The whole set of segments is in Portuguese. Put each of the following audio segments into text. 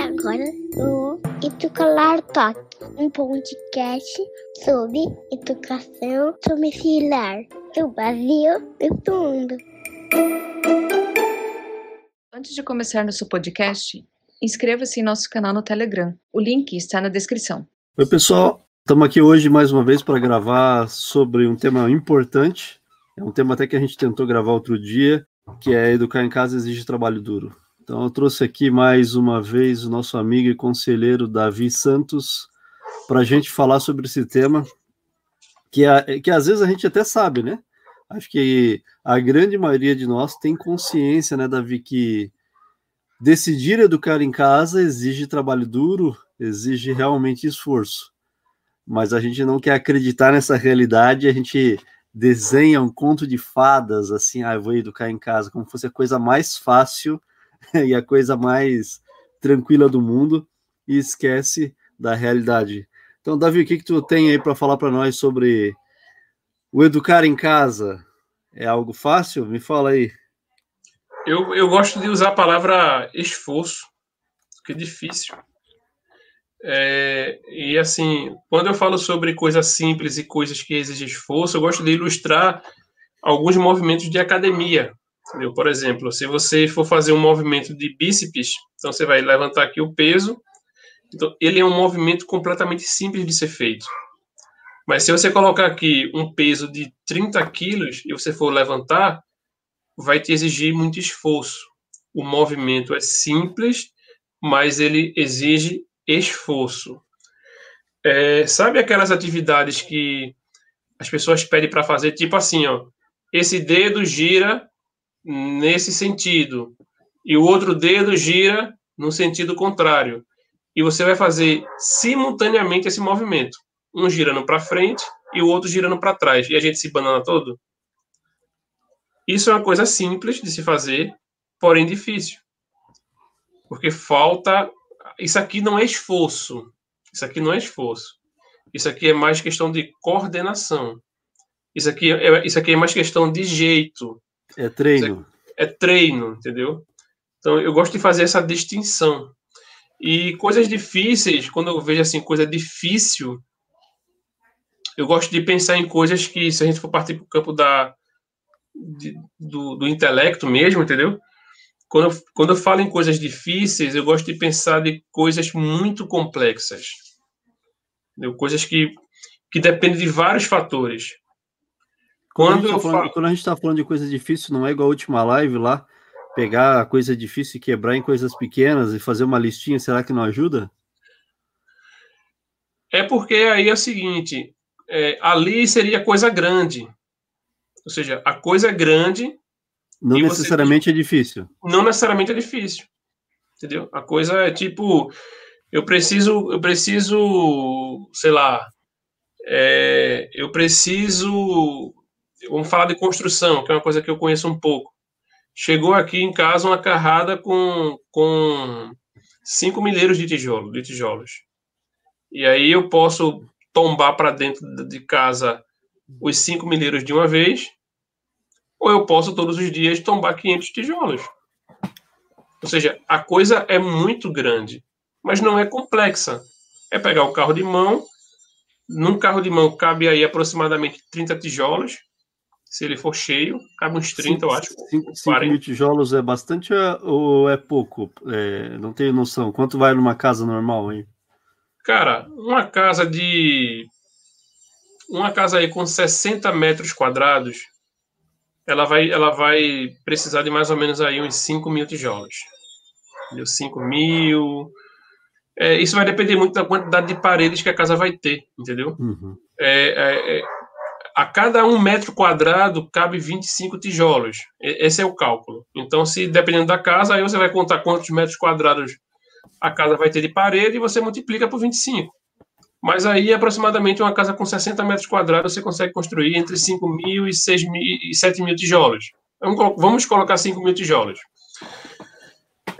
Agora o Educalar Talk, um podcast sobre educação domiciliar do Brasil e do mundo. Antes de começar nosso podcast, inscreva-se em nosso canal no Telegram. O link está na descrição. Oi, pessoal. Estamos aqui hoje mais uma vez para gravar sobre um tema importante. É um tema até que a gente tentou gravar outro dia, que é educar em casa exige trabalho duro. Então eu trouxe aqui mais uma vez o nosso amigo e conselheiro Davi Santos para a gente falar sobre esse tema, que, é, que às vezes a gente até sabe, né? Acho que a grande maioria de nós tem consciência, né, Davi, que decidir educar em casa exige trabalho duro, exige realmente esforço. Mas a gente não quer acreditar nessa realidade, a gente desenha um conto de fadas, assim, ah, eu vou educar em casa, como se fosse a coisa mais fácil e a coisa mais tranquila do mundo, e esquece da realidade. Então, Davi, o que, que tu tem aí para falar para nós sobre o educar em casa? É algo fácil? Me fala aí. Eu, eu gosto de usar a palavra esforço, que é difícil. É, e assim, quando eu falo sobre coisas simples e coisas que exigem esforço, eu gosto de ilustrar alguns movimentos de academia. Entendeu? Por exemplo, se você for fazer um movimento de bíceps, então você vai levantar aqui o peso. Então, ele é um movimento completamente simples de ser feito. Mas se você colocar aqui um peso de 30 quilos e você for levantar, vai te exigir muito esforço. O movimento é simples, mas ele exige esforço. É, sabe aquelas atividades que as pessoas pedem para fazer, tipo assim, ó, esse dedo gira nesse sentido e o outro dedo gira no sentido contrário. E você vai fazer simultaneamente esse movimento, um girando para frente e o outro girando para trás, e a gente se banana todo. Isso é uma coisa simples de se fazer, porém difícil. Porque falta. Isso aqui não é esforço. Isso aqui não é esforço. Isso aqui é mais questão de coordenação. Isso aqui é, isso aqui é mais questão de jeito. É treino. É, treino, entendeu? Então eu gosto de fazer essa distinção. E coisas difíceis, quando eu vejo assim, coisa difícil, eu gosto de pensar em coisas que, se a gente for partir para o campo da, de, do, do intelecto mesmo, entendeu? Quando eu, quando eu falo em coisas difíceis, eu gosto de pensar de coisas muito complexas. Entendeu? Coisas que, que dependem de vários fatores. Quando, quando, a, tá falando, quando a gente está falando de coisa difícil, não é igual a última live lá, pegar a coisa difícil e quebrar em coisas pequenas e fazer uma listinha, será que não ajuda? É porque aí é o seguinte, é, ali seria coisa grande. Ou seja, a coisa é grande. Não necessariamente você... é difícil. Não necessariamente é difícil. Entendeu? A coisa é tipo, eu preciso, eu preciso, sei lá, é, eu preciso, vamos falar de construção, que é uma coisa que eu conheço um pouco. Chegou aqui em casa uma carrada com, com cinco milheiros de tijolo, de tijolos. E aí eu posso tombar para dentro de casa os cinco milheiros de uma vez, ou eu posso todos os dias tombar 500 tijolos. Ou seja, a coisa é muito grande, mas não é complexa. É pegar o carro de mão, num carro de mão cabe aí aproximadamente 30 tijolos, se ele for cheio, cabe uns 30, cinco, eu acho. 5 mil tijolos é bastante ou é pouco? É, não tenho noção. Quanto vai numa casa normal, hein? Cara, uma casa de uma casa aí com 60 metros quadrados, ela vai, ela vai precisar de mais ou menos aí uns 5 mil tijolos. Entendeu? 5 mil. É, isso vai depender muito da quantidade de paredes que a casa vai ter, entendeu? Uhum. É, é, é a cada um metro quadrado cabe 25 tijolos. Esse é o cálculo. Então, se dependendo da casa, aí você vai contar quantos metros quadrados a casa vai ter de parede e você multiplica por 25. Mas aí, aproximadamente, uma casa com 60 metros quadrados, você consegue construir entre 5 mil e, 6 mil, e 7 mil tijolos. Vamos colocar 5 mil tijolos.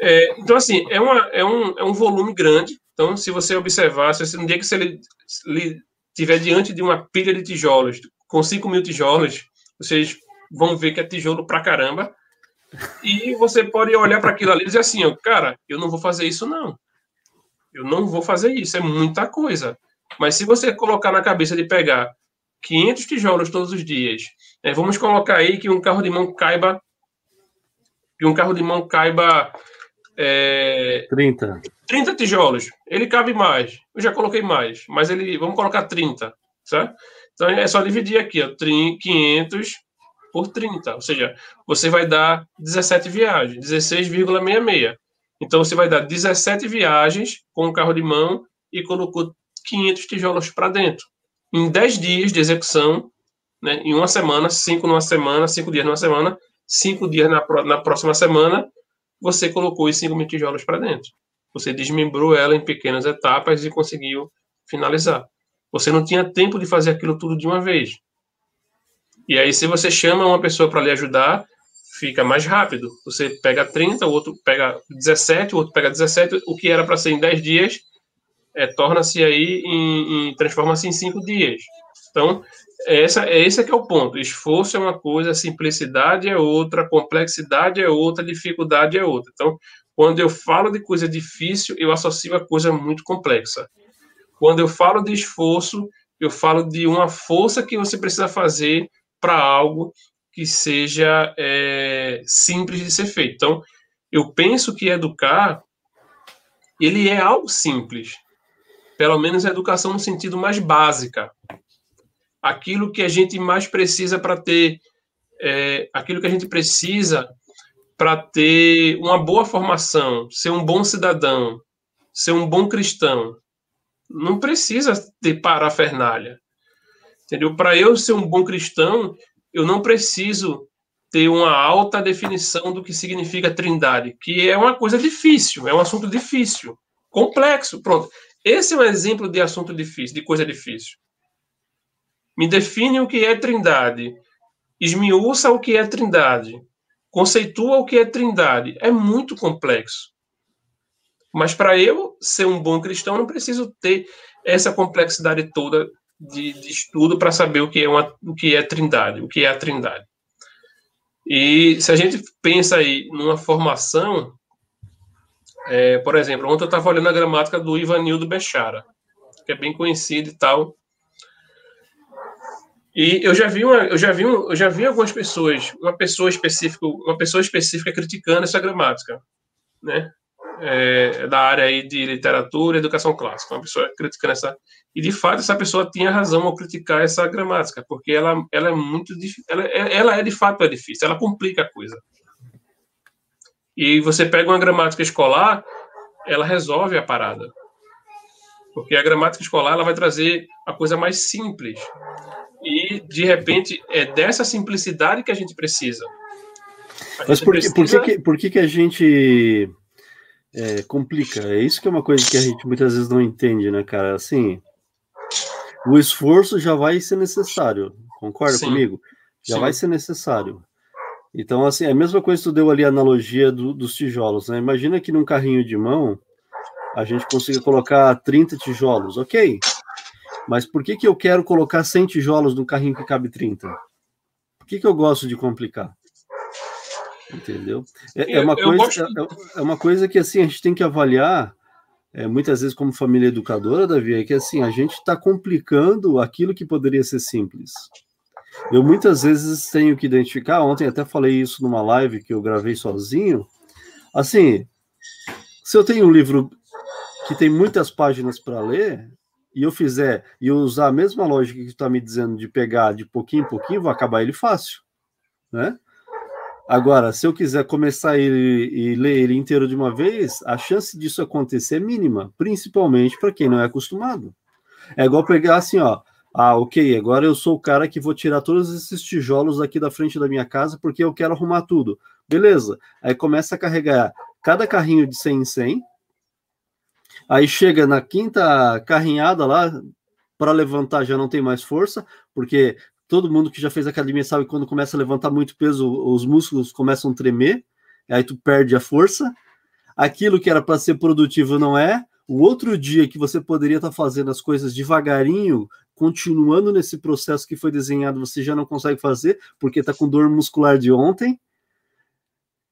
É, então, assim, é, uma, é, um, é um volume grande. Então, se você observar, se você, no dia que você estiver diante de uma pilha de tijolos com 5 mil tijolos, vocês vão ver que é tijolo pra caramba. E você pode olhar para aquilo ali e dizer assim, ó, cara, eu não vou fazer isso não. Eu não vou fazer isso, é muita coisa. Mas se você colocar na cabeça de pegar 500 tijolos todos os dias, né, vamos colocar aí que um carro de mão caiba que um carro de mão caiba é, 30. 30 tijolos. Ele cabe mais. Eu já coloquei mais, mas ele vamos colocar 30, certo? Então é só dividir aqui, ó, 500 por 30, ou seja, você vai dar 17 viagens, 16,66. Então você vai dar 17 viagens com o carro de mão e colocou 500 tijolos para dentro. Em 10 dias de execução, né, em uma semana, 5 numa semana, 5 dias numa semana, 5 dias na, na próxima semana, você colocou os 5 mil tijolos para dentro. Você desmembrou ela em pequenas etapas e conseguiu finalizar. Você não tinha tempo de fazer aquilo tudo de uma vez. E aí, se você chama uma pessoa para lhe ajudar, fica mais rápido. Você pega 30, o outro pega 17, o outro pega 17, o que era para ser em 10 dias, é, torna-se aí em, em transforma-se em 5 dias. Então, essa, esse é que é o ponto. Esforço é uma coisa, simplicidade é outra, complexidade é outra, dificuldade é outra. Então, quando eu falo de coisa difícil, eu associo a coisa muito complexa. Quando eu falo de esforço, eu falo de uma força que você precisa fazer para algo que seja é, simples de ser feito. Então, eu penso que educar ele é algo simples, pelo menos a educação no sentido mais básica, aquilo que a gente mais precisa para ter, é, aquilo que a gente precisa para ter uma boa formação, ser um bom cidadão, ser um bom cristão, não precisa ter parafernália. Entendeu? Para eu ser um bom cristão, eu não preciso ter uma alta definição do que significa trindade, que é uma coisa difícil, é um assunto difícil, complexo. Pronto. Esse é um exemplo de assunto difícil, de coisa difícil. Me define o que é trindade, esmiuça o que é trindade, conceitua o que é trindade. É muito complexo. Mas para eu ser um bom cristão, não preciso ter essa complexidade toda de, de estudo para saber o que é uma, o que é trindade, o que é a trindade. E se a gente pensa aí numa formação, é, por exemplo, ontem eu estava olhando a gramática do Ivanildo Bechara, que é bem conhecido e tal. E eu já vi uma, eu já vi, eu já vi algumas pessoas, uma pessoa específica, uma pessoa específica criticando essa gramática, né? É, da área aí de literatura e educação clássica, uma pessoa criticando essa e de fato essa pessoa tinha razão ao criticar essa gramática, porque ela, ela é muito ela, ela é de fato é difícil, ela complica a coisa. E você pega uma gramática escolar, ela resolve a parada. Porque a gramática escolar ela vai trazer a coisa mais simples. E de repente é dessa simplicidade que a gente precisa. A Mas por, precisa... por, que, por que, que a gente é, complica. É isso que é uma coisa que a gente muitas vezes não entende, né, cara? Assim, o esforço já vai ser necessário, concorda Sim. comigo? Já Sim. vai ser necessário. Então, assim, é a mesma coisa que tu deu ali a analogia do, dos tijolos, né? Imagina que num carrinho de mão a gente consiga colocar 30 tijolos, ok? Mas por que, que eu quero colocar 100 tijolos no carrinho que cabe 30? Por que, que eu gosto de complicar? Entendeu? É, é uma coisa, gosto... é, é, uma coisa que assim a gente tem que avaliar é, muitas vezes como família educadora, Davi, é que assim a gente está complicando aquilo que poderia ser simples. Eu muitas vezes tenho que identificar, ontem até falei isso numa live que eu gravei sozinho. Assim, se eu tenho um livro que tem muitas páginas para ler, e eu fizer e eu usar a mesma lógica que está me dizendo de pegar de pouquinho em pouquinho, vou acabar ele fácil, né? Agora, se eu quiser começar ele e ler ele inteiro de uma vez, a chance disso acontecer é mínima, principalmente para quem não é acostumado. É igual pegar assim, ó. Ah, ok, agora eu sou o cara que vou tirar todos esses tijolos aqui da frente da minha casa porque eu quero arrumar tudo. Beleza. Aí começa a carregar cada carrinho de 100 em 100. Aí chega na quinta carrinhada lá, para levantar já não tem mais força, porque todo mundo que já fez academia sabe que quando começa a levantar muito peso, os músculos começam a tremer, aí tu perde a força. Aquilo que era para ser produtivo não é. O outro dia que você poderia estar tá fazendo as coisas devagarinho, continuando nesse processo que foi desenhado, você já não consegue fazer porque está com dor muscular de ontem.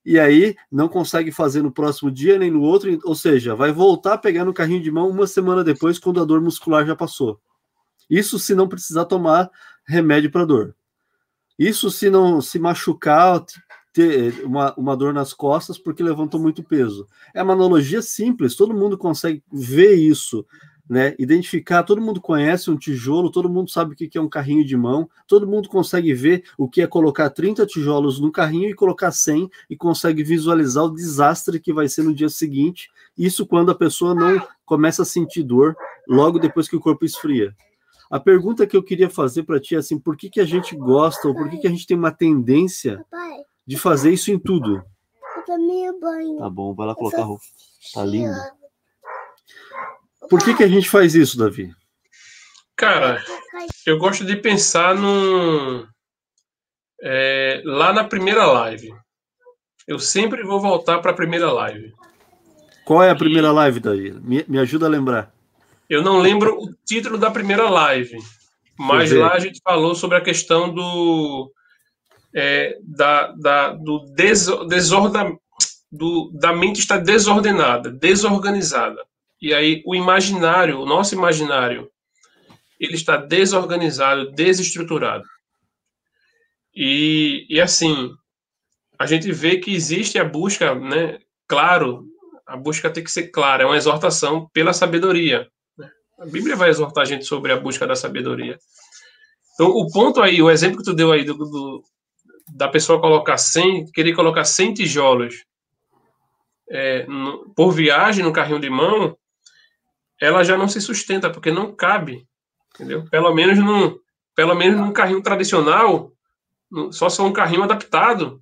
e aí não consegue fazer no próximo dia nem no outro, ou seja, vai voltar a pegar no carrinho de mão uma semana depois, quando a dor muscular já passou. Isso se não precisar tomar remédio para dor. Isso se não se machucar, ter uma, uma dor nas costas porque levantou muito peso. É uma analogia simples, todo mundo consegue ver isso né? Identificar, todo mundo conhece um tijolo, todo mundo sabe o que é um carrinho de mão, todo mundo consegue ver o que é colocar 30 tijolos no carrinho e colocar 100 e consegue visualizar o desastre que vai ser no dia seguinte. Isso quando a pessoa não começa a sentir dor logo depois que o corpo esfria. A pergunta que eu queria fazer para ti é assim, por que, que a gente gosta ou por que, que a gente tem uma tendência de fazer isso em tudo? Tá bom, vai lá colocar a roupa. Tá lindo. Por que, que a gente faz isso, Davi? Cara, eu gosto de pensar no. É, lá na primeira live. Eu sempre vou voltar para a primeira live. Qual é a primeira e... live, Davi? Me, me ajuda a lembrar. Eu não lembro o título da primeira live, mas lá a gente falou sobre a questão do. É, da, da, do des, desorda, do, da mente estar desordenada, desorganizada. E aí o imaginário, o nosso imaginário, ele está desorganizado, desestruturado. E, e assim, a gente vê que existe a busca, né? Claro, a busca tem que ser clara, é uma exortação pela sabedoria. A Bíblia vai exortar a gente sobre a busca da sabedoria. Então, o ponto aí, o exemplo que tu deu aí do, do da pessoa colocar 100, querer colocar 100 tijolos é, no, por viagem no carrinho de mão, ela já não se sustenta, porque não cabe, entendeu? Pelo menos num, pelo menos num carrinho tradicional, só só um carrinho adaptado,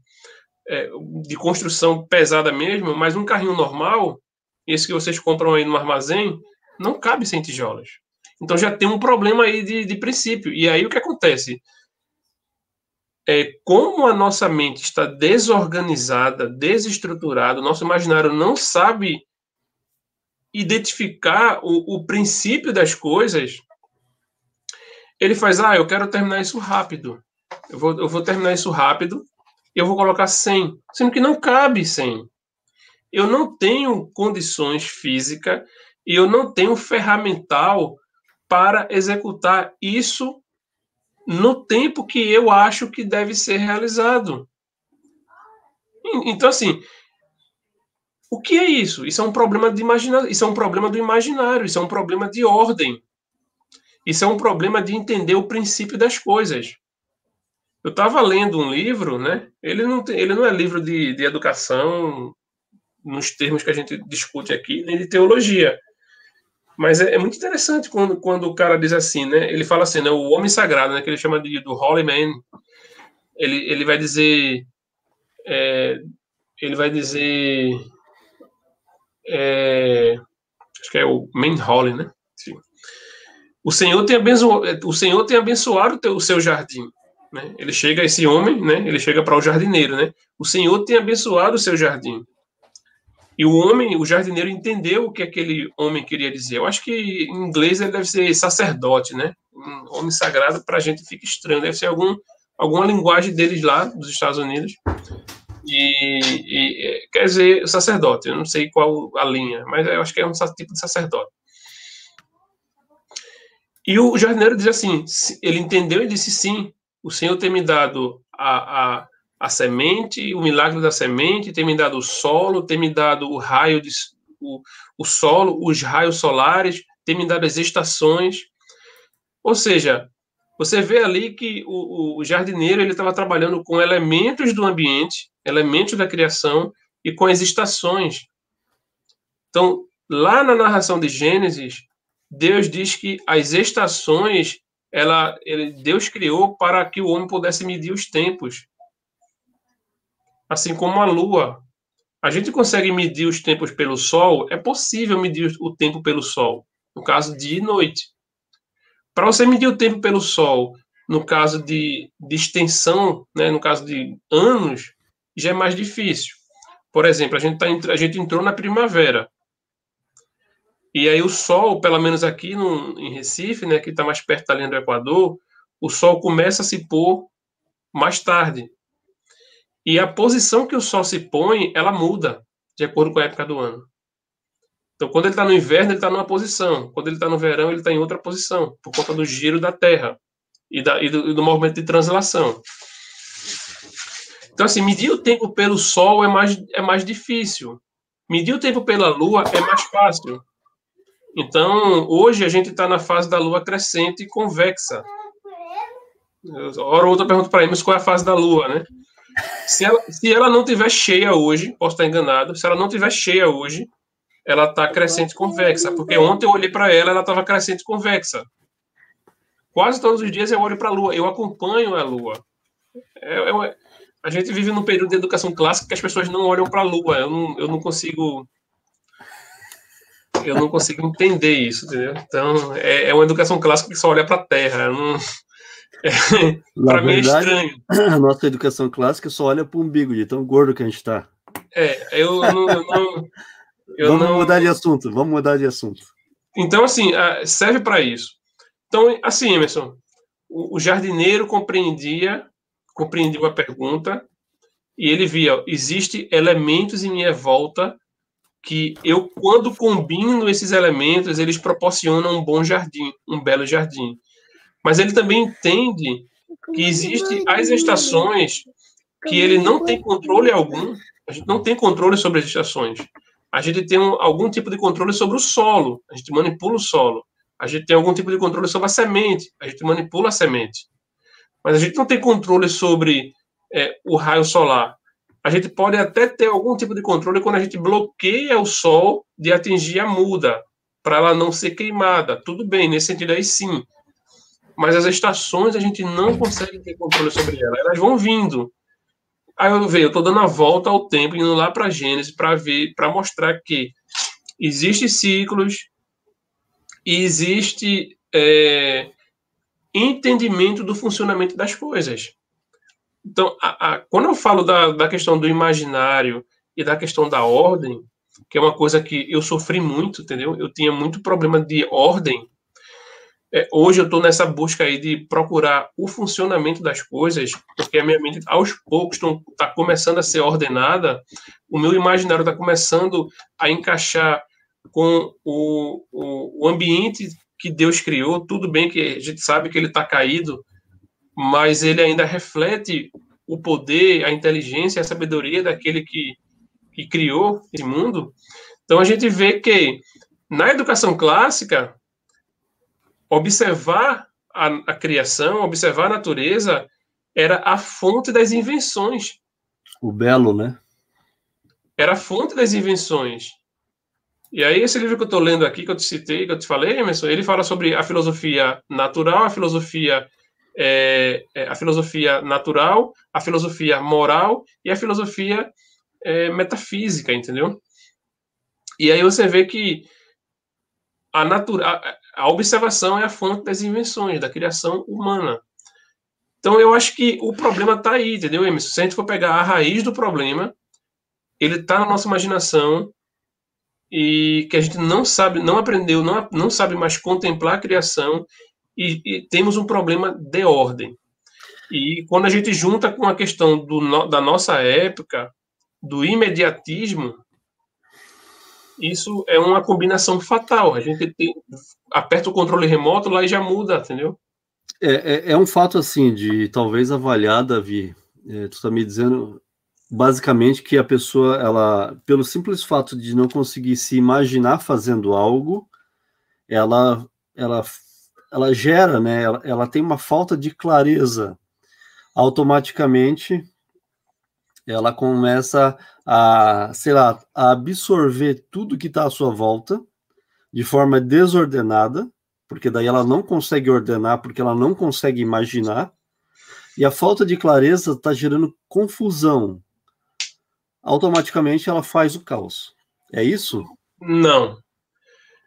é, de construção pesada mesmo, mas um carrinho normal, esse que vocês compram aí no armazém, não cabe sem tijolos. Então já tem um problema aí de, de princípio. E aí o que acontece? É, como a nossa mente está desorganizada, desestruturada, o nosso imaginário não sabe identificar o, o princípio das coisas, ele faz, ah, eu quero terminar isso rápido. Eu vou, eu vou terminar isso rápido eu vou colocar 100, sendo que não cabe 100. Eu não tenho condições físicas e eu não tenho ferramental para executar isso no tempo que eu acho que deve ser realizado. Então, assim, o que é isso? Isso é um problema de imagina... isso é um problema do imaginário, isso é um problema de ordem. Isso é um problema de entender o princípio das coisas. Eu estava lendo um livro, né? Ele não, tem, ele não é livro de, de educação nos termos que a gente discute aqui, nem de teologia. Mas é, é, muito interessante quando, quando o cara diz assim, né? Ele fala assim, né? O homem sagrado, né? Que ele chama de do Holy Man. Ele, ele vai dizer, é, ele vai dizer é, acho que é o Main Holly, né? Sim. O Senhor tem abençoado, o Senhor tem abençoado o, teu, o seu jardim. Né? Ele chega, esse homem, né? ele chega para o jardineiro. Né? O Senhor tem abençoado o seu jardim. E o homem, o jardineiro, entendeu o que aquele homem queria dizer. Eu acho que em inglês ele deve ser sacerdote, né? Um homem sagrado, para a gente fica estranho. Deve ser algum, alguma linguagem deles lá, dos Estados Unidos. E, e, quer dizer, sacerdote, eu não sei qual a linha, mas eu acho que é um tipo de sacerdote. E o jardineiro diz assim: ele entendeu e disse sim, o Senhor tem me dado a, a, a semente, o milagre da semente, tem me dado o solo, tem me dado o raio, de, o, o solo, os raios solares, tem me dado as estações. Ou seja, você vê ali que o, o jardineiro ele estava trabalhando com elementos do ambiente, elementos da criação e com as estações. Então, lá na narração de Gênesis, Deus diz que as estações, ela, ele, Deus criou para que o homem pudesse medir os tempos. Assim como a lua. A gente consegue medir os tempos pelo sol? É possível medir o tempo pelo sol, no caso dia e noite. Para você medir o tempo pelo Sol, no caso de, de extensão, né, no caso de anos, já é mais difícil. Por exemplo, a gente, tá, a gente entrou na primavera. E aí o Sol, pelo menos aqui no, em Recife, né, que está mais perto da linha do Equador, o Sol começa a se pôr mais tarde. E a posição que o Sol se põe, ela muda de acordo com a época do ano. Então, quando ele está no inverno, ele está numa posição. Quando ele está no verão, ele está em outra posição, por conta do giro da Terra e, da, e, do, e do movimento de translação. Então, assim, medir o tempo pelo Sol é mais, é mais difícil. Medir o tempo pela Lua é mais fácil. Então, hoje a gente está na fase da Lua crescente e convexa. Hora ou outra pergunta para eles qual é a fase da Lua, né? Se ela, se ela não tiver cheia hoje, posso estar enganado, se ela não tiver cheia hoje, ela está crescente convexa. Porque ontem eu olhei para ela, ela estava crescente convexa. Quase todos os dias eu olho para a Lua, eu acompanho a Lua. É, é, a gente vive num período de educação clássica que as pessoas não olham para a Lua. Eu não, eu não consigo eu não consigo entender isso, entendeu? Então, é, é uma educação clássica que só olha para a Terra. Não... É, para mim é estranho. A nossa educação clássica só olha para o umbigo, de tão gordo que a gente está. É, eu não. Eu não eu vamos não... mudar de assunto, vamos mudar de assunto. Então, assim, serve para isso. Então, assim, Emerson, o, jardineiro compreendia, compreendia a pergunta, e ele via, existe elementos em minha volta que eu, quando combino esses elementos, eles proporcionam um bom jardim, um belo jardim. Mas ele também entende que existem as estações que ele não tem controle algum, a gente não tem controle sobre as estações. A gente tem um, algum tipo de controle sobre o solo, a gente manipula o solo. A gente tem algum tipo de controle sobre a semente, a gente manipula a semente. Mas a gente não tem controle sobre é, o raio solar, a gente pode até ter algum tipo de controle quando a gente bloqueia o sol de atingir a muda, para ela não ser queimada. Tudo bem, nesse sentido aí sim. Mas as estações a gente não consegue ter controle sobre elas. Elas vão vindo. Aí eu vejo, eu estou dando a volta ao tempo, indo lá para Gênesis, para ver, para mostrar que existem ciclos e existe é, entendimento do funcionamento das coisas. Então, a, a, quando eu falo da, da questão do imaginário e da questão da ordem, que é uma coisa que eu sofri muito, entendeu? Eu tinha muito problema de ordem. É, hoje eu estou nessa busca aí de procurar o funcionamento das coisas, porque a minha mente, aos poucos, está começando a ser ordenada, o meu imaginário está começando a encaixar com o, o, o ambiente que Deus criou. Tudo bem que a gente sabe que ele está caído, mas ele ainda reflete o poder, a inteligência, a sabedoria daquele que, que criou esse mundo. Então a gente vê que na educação clássica, observar a, a criação, observar a natureza, era a fonte das invenções. O belo, né? Era a fonte das invenções. E aí, esse livro que eu estou lendo aqui, que eu te citei, que eu te falei, Emerson, ele fala sobre a filosofia natural, a filosofia é, é, a filosofia natural, a filosofia moral e a filosofia é, metafísica, entendeu? E aí você vê que a, natura, a, observação é a fonte das invenções, da criação humana. Então eu acho que o problema está aí, entendeu, Emerson? Se a gente for pegar a raiz do problema, ele está na nossa imaginação e que a gente não sabe, não aprendeu, não, não sabe mais contemplar a criação e, e temos um problema de ordem. E quando a gente junta com a questão do, da nossa época, do imediatismo, isso é uma combinação fatal. A gente tem, aperta o controle remoto lá e já muda, entendeu? É, é, é um fato assim de talvez avaliar, Davi. É, tu está me dizendo basicamente que a pessoa, ela, pelo simples fato de não conseguir se imaginar fazendo algo, ela, ela ela gera, né? Ela, ela tem uma falta de clareza. Automaticamente, ela começa a, sei lá, a absorver tudo que está à sua volta de forma desordenada, porque daí ela não consegue ordenar, porque ela não consegue imaginar, e a falta de clareza está gerando confusão. Automaticamente ela faz o caos. É isso? Não.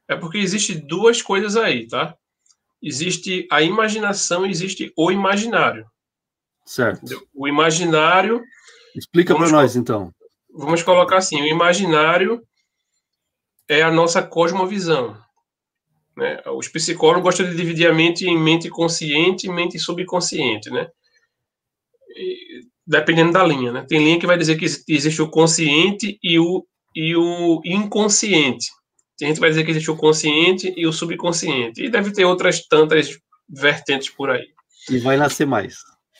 É porque existe duas coisas aí, tá? existe a imaginação, existe o imaginário. Certo. O imaginário. Explica para nós, então. Vamos colocar assim: o imaginário é a nossa cosmovisão. Né? Os psicólogos gostam de dividir a mente em mente consciente e mente subconsciente. Né? E dependendo da linha, né? Tem linha que vai dizer que existe o consciente e o, e o inconsciente. Tem gente que vai dizer que existe o consciente e o subconsciente. E deve ter outras tantas vertentes por aí. E vai nascer mais.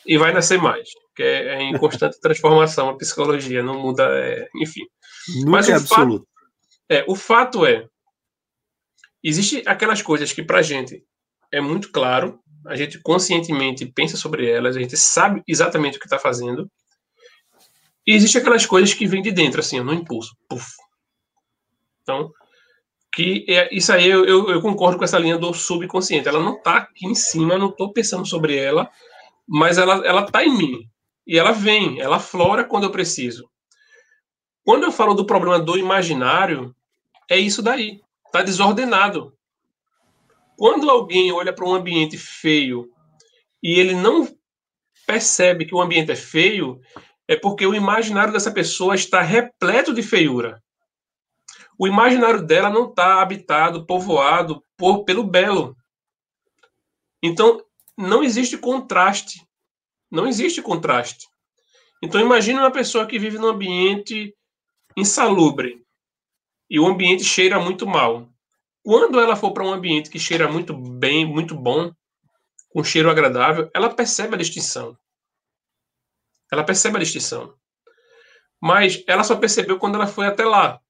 E vai nascer mais, que é, em constante transformação a psicologia, não muda, é, enfim. Nunca Mas é absoluto. Fato, é, o fato é, existe aquelas coisas que para gente é muito claro, a gente conscientemente pensa sobre elas, a gente sabe exatamente o que está fazendo. E existe aquelas coisas que vêm de dentro, assim, no impulso. Puf. Então, que é, isso aí eu, eu, eu, concordo com essa linha do subconsciente. Ela não está aqui em cima, eu não estou pensando sobre ela, mas ela ela está em mim. E ela vem, ela flora quando eu preciso. Quando eu falo do problema do imaginário, é isso daí. Está desordenado. Quando alguém olha para um ambiente feio e ele não percebe que o ambiente é feio, é porque o imaginário dessa pessoa está repleto de feiura. O imaginário dela não está habitado, povoado por, pelo belo. Então, não existe contraste. Não existe contraste. Então, imagine uma pessoa que vive num ambiente insalubre e o ambiente cheira muito mal. Quando ela for para um ambiente que cheira muito bem, muito bom, com cheiro agradável, ela percebe a distinção. Ela percebe a distinção. Mas ela só percebeu quando ela foi até lá.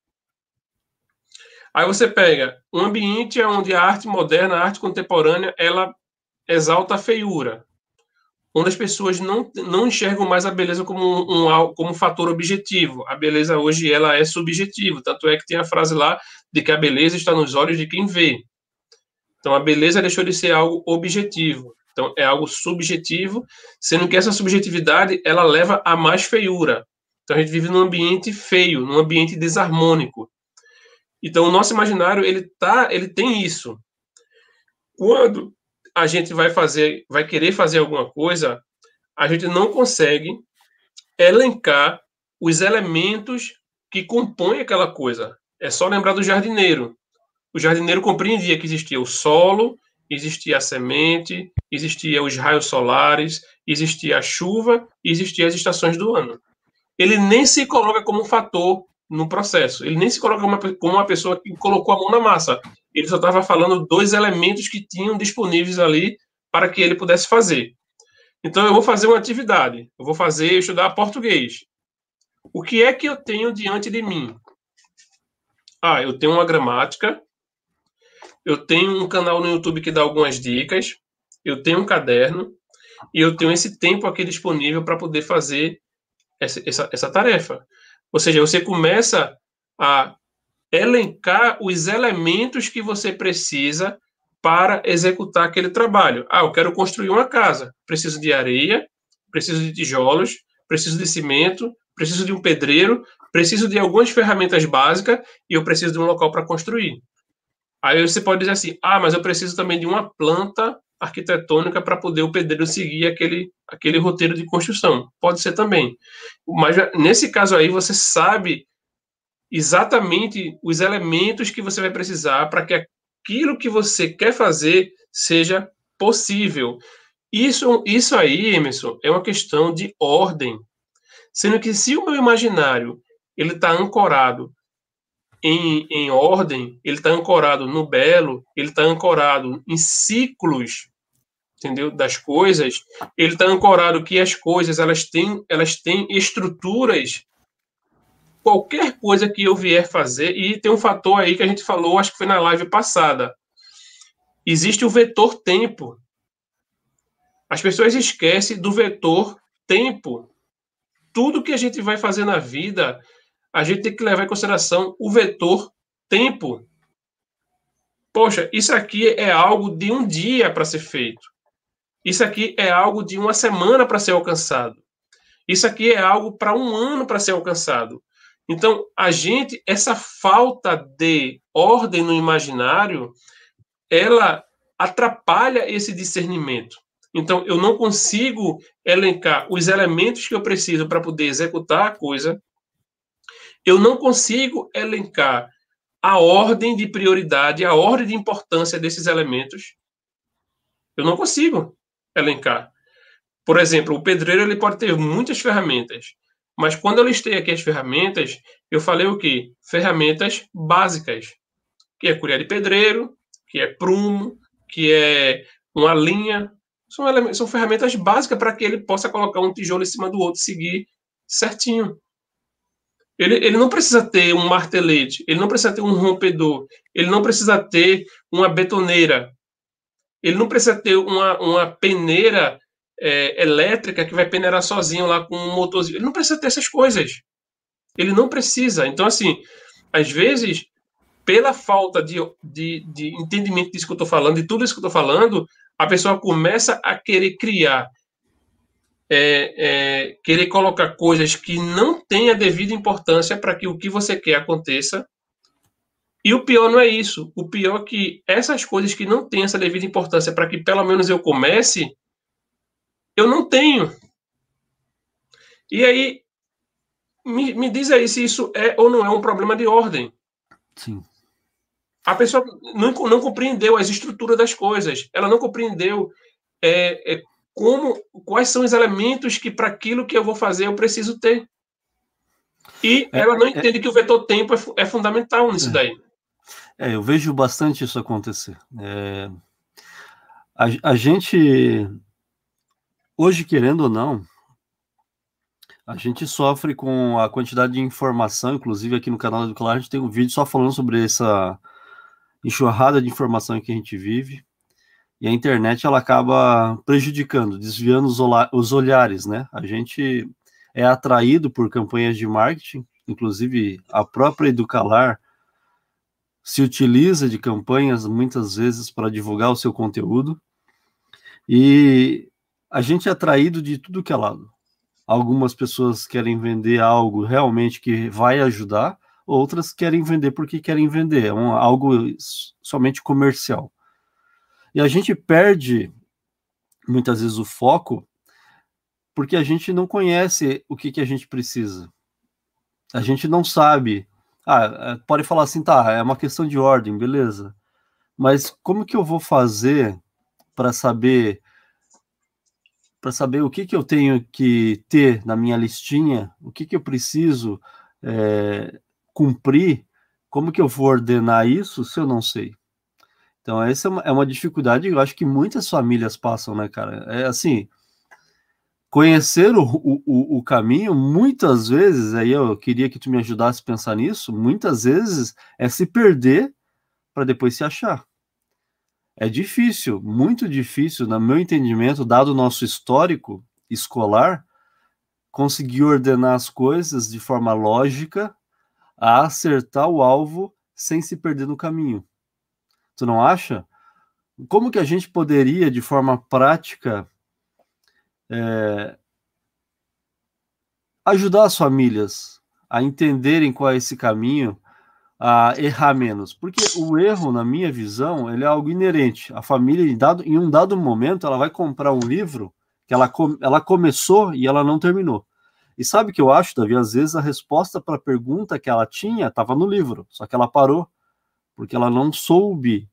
Aí você pega um ambiente onde a arte moderna, a arte contemporânea, ela exalta a feiura, onde as pessoas não, não enxergam mais a beleza como um, um, como um fator objetivo. A beleza hoje ela é subjetiva, tanto é que tem a frase lá de que a beleza está nos olhos de quem vê. Então a beleza deixou de ser algo objetivo. Então é algo subjetivo, sendo que essa subjetividade ela leva a mais feiura. Então a gente vive num ambiente feio, num ambiente desarmônico. Então o nosso imaginário ele tá, ele tem isso. Quando a gente vai fazer, vai querer fazer alguma coisa, a gente não consegue elencar os elementos que compõem aquela coisa. É só lembrar do jardineiro. O jardineiro compreendia que existia o solo, existia a semente, existia os raios solares, existia a chuva e existia as estações do ano. Ele nem se coloca como um fator no processo. Ele nem se coloca como uma pessoa que colocou a mão na massa. Ele só estava falando dois elementos que tinham disponíveis ali para que ele pudesse fazer. Então, eu vou fazer uma atividade. Eu vou fazer, estudar português. O que é que eu tenho diante de mim? Ah, eu tenho uma gramática. Eu tenho um canal no YouTube que dá algumas dicas. Eu tenho um caderno. E eu tenho esse tempo aqui disponível para poder fazer essa, essa, essa tarefa. Ou seja, você começa a elencar os elementos que você precisa para executar aquele trabalho. Ah, eu quero construir uma casa. Preciso de areia, preciso de tijolos, preciso de cimento, preciso de um pedreiro, preciso de algumas ferramentas básicas e eu preciso de um local para construir. Aí você pode dizer assim: ah, mas eu preciso também de uma planta arquitetônica para poder o pedreiro seguir aquele, aquele roteiro de construção. Pode ser também. Mas nesse caso aí, você sabe exatamente os elementos que você vai precisar para que aquilo que você quer fazer seja possível. Isso, isso aí, Emerson, é uma questão de ordem. Sendo que se o meu imaginário ele está ancorado em, em ordem, ele está ancorado no belo, ele está ancorado em ciclos, entendeu? Das coisas, ele está ancorado que as coisas elas têm, elas têm estruturas. Qualquer coisa que eu vier fazer, e tem um fator aí que a gente falou, acho que foi na live passada. Existe o vetor tempo. As pessoas esquecem do vetor tempo. Tudo que a gente vai fazer na vida, a gente tem que levar em consideração o vetor tempo. Poxa, isso aqui é algo de um dia para ser feito. Isso aqui é algo de uma semana para ser alcançado. Isso aqui é algo para um ano para ser alcançado. Então, a gente, essa falta de ordem no imaginário, ela atrapalha esse discernimento. Então, eu não consigo elencar os elementos que eu preciso para poder executar a coisa eu não consigo elencar a ordem de prioridade, a ordem de importância desses elementos. Eu não consigo elencar. Por exemplo, o pedreiro ele pode ter muitas ferramentas, mas quando eu listei aqui as ferramentas, eu falei o quê? Ferramentas básicas, que é colher de pedreiro, que é prumo, que é uma linha. São, elementos, são ferramentas básicas para que ele possa colocar um tijolo em cima do outro e seguir certinho. Ele, ele não precisa ter um martelete, ele não precisa ter um rompedor, ele não precisa ter uma betoneira, ele não precisa ter uma, uma peneira é, elétrica que vai peneirar sozinho lá com um motorzinho. Ele não precisa ter essas coisas. Ele não precisa. Então, assim, às vezes, pela falta de, de, de entendimento disso que eu estou falando, de tudo isso que eu estou falando, a pessoa começa a querer criar, é, é, querer colocar coisas que não têm a devida importância para que o que você quer aconteça. E o pior não é isso. O pior é que essas coisas que não têm essa devida importância para que pelo menos eu comece, eu não tenho. E aí, me, me diz aí se isso é ou não é um problema de ordem. Sim. A pessoa não, não compreendeu as estruturas das coisas. Ela não compreendeu é, é, como, quais são os elementos que para aquilo que eu vou fazer eu preciso ter. E é, ela não é entende que o vetor tempo é, é fundamental nisso é. daí. É, eu vejo bastante isso acontecer. A, a gente Hoje, querendo ou não, a gente sofre com a quantidade de informação, inclusive aqui no canal do Claro, a gente tem um vídeo só falando sobre essa enxurrada de informação que a gente vive. E a internet ela acaba prejudicando, desviando os, os olhares, né? A gente é atraído por campanhas de marketing, inclusive a própria Educalar se utiliza de campanhas muitas vezes para divulgar o seu conteúdo. E a gente é atraído de tudo que é lado. Algumas pessoas querem vender algo realmente que vai ajudar, outras querem vender porque querem vender, é um, algo somente comercial. E a gente perde muitas vezes o foco porque a gente não conhece o que, que a gente precisa. A gente não sabe. Ah, é, pode falar assim, tá, é uma questão de ordem, beleza. Mas como que eu vou fazer para saber para saber o que, que eu tenho que ter na minha listinha, o que, que eu preciso é, cumprir, como que eu vou ordenar isso se eu não sei? Então, essa é uma, é uma dificuldade que eu acho que muitas famílias passam, né, cara? É assim, conhecer o, o, o caminho, muitas vezes, aí eu queria que tu me ajudasse a pensar nisso, muitas vezes é se perder para depois se achar é difícil, muito difícil, no meu entendimento, dado o nosso histórico escolar, conseguir ordenar as coisas de forma lógica a acertar o alvo sem se perder no caminho. Tu não acha? Como que a gente poderia, de forma prática, é, ajudar as famílias a entenderem qual é esse caminho a errar menos, porque o erro, na minha visão, ele é algo inerente. A família, em, dado, em um dado momento, ela vai comprar um livro que ela, ela começou e ela não terminou. E sabe o que eu acho, Davi? Às vezes a resposta para a pergunta que ela tinha estava no livro, só que ela parou, porque ela não soube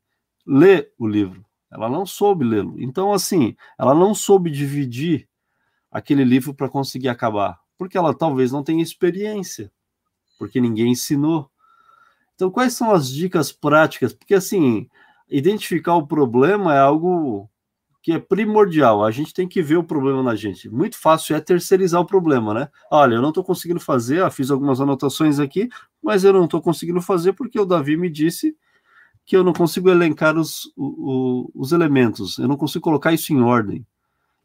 ler o livro. Ela não soube lê-lo. Então, assim, ela não soube dividir aquele livro para conseguir acabar, porque ela talvez não tenha experiência, porque ninguém ensinou. Então, quais são as dicas práticas? Porque, assim, identificar o problema é algo que é primordial. A gente tem que ver o problema na gente. Muito fácil é terceirizar o problema, né? Olha, eu não estou conseguindo fazer, ah, fiz algumas anotações aqui, mas eu não estou conseguindo fazer porque o Davi me disse que eu não consigo elencar os, o, os elementos, eu não consigo colocar isso em ordem.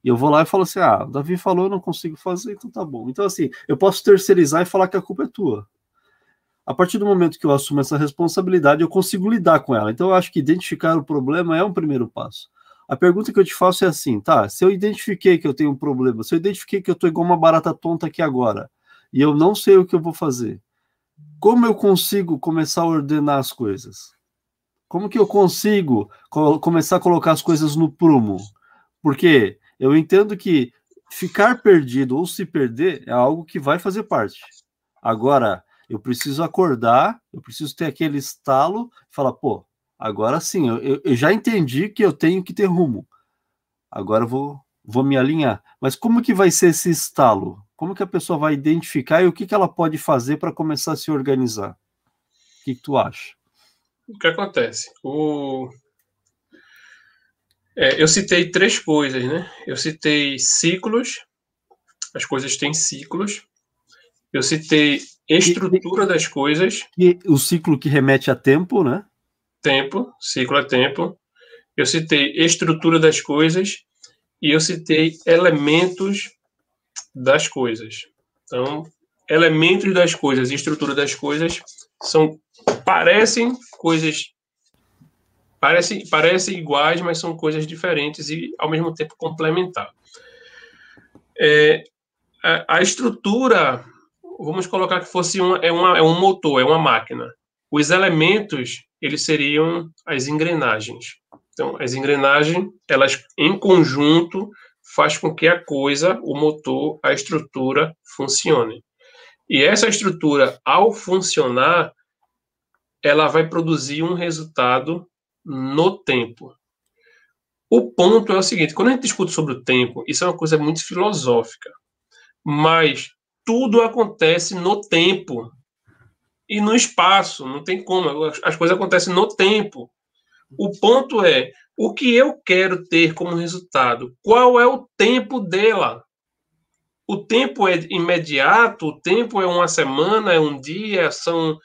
E eu vou lá e falo assim: ah, o Davi falou, eu não consigo fazer, então tá bom. Então, assim, eu posso terceirizar e falar que a culpa é tua a partir do momento que eu assumo essa responsabilidade, eu consigo lidar com ela. Então, eu acho que identificar o problema é um primeiro passo. A pergunta que eu te faço é assim, tá? Se eu identifiquei que eu tenho um problema, se eu identifiquei que eu tô igual uma barata tonta aqui agora, e eu não sei o que eu vou fazer, como eu consigo começar a ordenar as coisas? Como que eu consigo co começar a colocar as coisas no prumo? Porque eu entendo que ficar perdido ou se perder é algo que vai fazer parte. Agora, eu preciso acordar, eu preciso ter aquele estalo e falar, pô, agora sim, eu, eu já entendi que eu tenho que ter rumo. Agora eu vou, vou me alinhar. Mas como que vai ser esse estalo? Como que a pessoa vai identificar e o que, que ela pode fazer para começar a se organizar? O que, que tu acha? O que acontece? O... É, eu citei três coisas, né? Eu citei ciclos, as coisas têm ciclos. Eu citei estrutura das coisas. E o ciclo que remete a tempo, né? Tempo, ciclo é tempo. Eu citei estrutura das coisas e eu citei elementos das coisas. Então, elementos das coisas e estrutura das coisas são parecem coisas parecem, parecem iguais, mas são coisas diferentes e ao mesmo tempo complementar. É, a, a, estrutura, vamos colocar que fosse um, é, uma, é um motor, é uma máquina. Os elementos, eles seriam as engrenagens. Então, as engrenagens, elas em conjunto faz com que a coisa, o motor, a estrutura funcione. E essa estrutura, ao funcionar, ela vai produzir um resultado no tempo. O ponto é o seguinte: quando a gente discute sobre o tempo, isso é uma coisa muito filosófica, mas tudo acontece no tempo e no espaço, não tem como, as coisas acontecem no tempo. O ponto é o que eu quero ter como resultado, qual é o tempo dela. O tempo é imediato, o tempo é uma semana, é um dia, são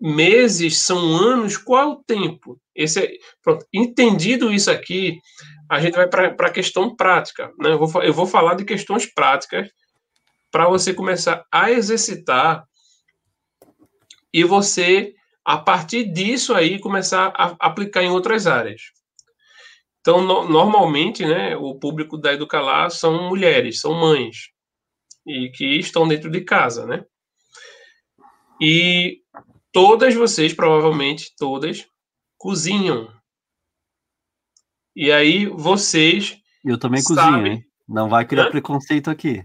meses, são anos, qual é o tempo? Esse é, pronto, entendido isso aqui, a gente vai para a questão prática. Né? Eu, vou, eu vou falar de questões práticas para você começar a exercitar e você, a partir disso aí, começar a aplicar em outras áreas. Então, no, normalmente, né, o público da Educalar são mulheres, são mães, e que estão dentro de casa, né? E todas vocês, provavelmente todas, cozinham. E aí vocês. Eu também sabem... cozinho, hein? Não vai criar Hã? preconceito aqui.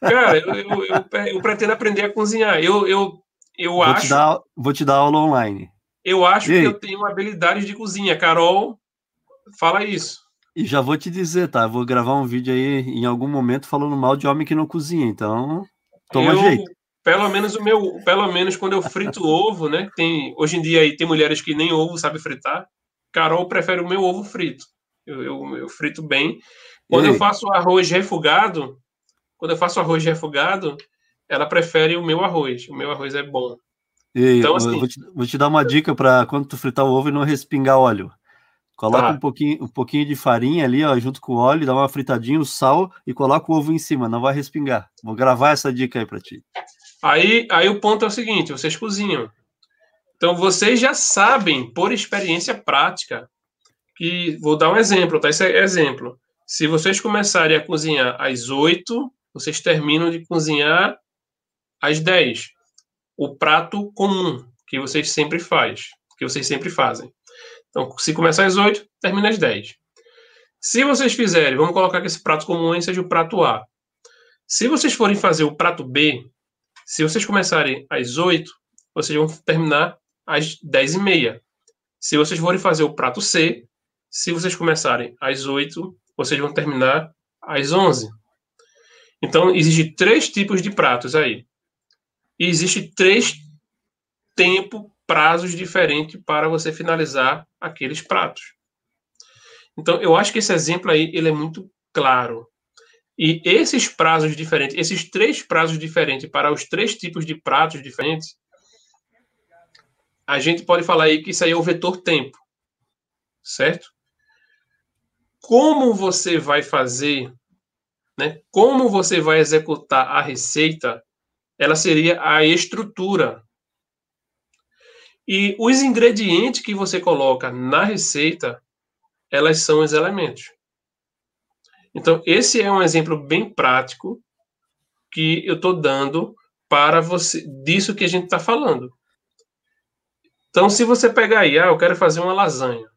Cara, eu, eu, eu, eu, pretendo aprender a cozinhar. Eu, eu, eu vou acho. Te dar, vou te dar aula online. Eu acho que eu tenho habilidades de cozinha. Carol, fala isso. E já vou te dizer, tá? vou gravar um vídeo aí em algum momento falando mal de homem que não cozinha. Então, toma jeito pelo menos o meu, pelo menos quando eu frito ovo, né? Tem hoje em dia aí tem mulheres que nem ovo sabe fritar. Carol prefere o meu ovo frito. Eu, eu, eu frito bem. Quando eu faço arroz refogado, quando eu faço arroz refogado, ela prefere o meu arroz. O meu arroz é bom. então, assim, vou, te, vou te dar uma dica para quando tu fritar o ovo e não respingar óleo. Coloca tá. um, pouquinho, um pouquinho de farinha ali, ó, junto com o óleo, dá uma fritadinha, o sal e coloca o ovo em cima, não vai respingar. Vou gravar essa dica aí para ti. Aí, aí o ponto é o seguinte: vocês cozinham. Então vocês já sabem, por experiência prática, que vou dar um exemplo, tá? Esse é exemplo. Se vocês começarem a cozinhar às 8, vocês terminam de cozinhar às 10. O prato comum que vocês sempre faz, que vocês sempre fazem. Então, se começar às 8, termina às 10. Se vocês fizerem, vamos colocar que esse prato comum seja o prato A. Se vocês forem fazer o prato B, se vocês começarem às 8, vocês vão terminar às 10 e meia. Se vocês forem fazer o prato C, se vocês começarem às 8, vocês vão terminar às 11. Então, existem três tipos de pratos aí. E existe três tempo, prazos diferentes para você finalizar aqueles pratos. Então, eu acho que esse exemplo aí ele é muito claro. E esses prazos diferentes, esses três prazos diferentes para os três tipos de pratos diferentes, a gente pode falar aí que isso aí é o vetor tempo, certo? Como você vai fazer, né? Como você vai executar a receita, ela seria a estrutura. E os ingredientes que você coloca na receita, elas são os elementos. Então, esse é um exemplo bem prático que eu estou dando para você, disso que a gente está falando. Então, se você pegar aí, ah, eu quero fazer uma lasanha.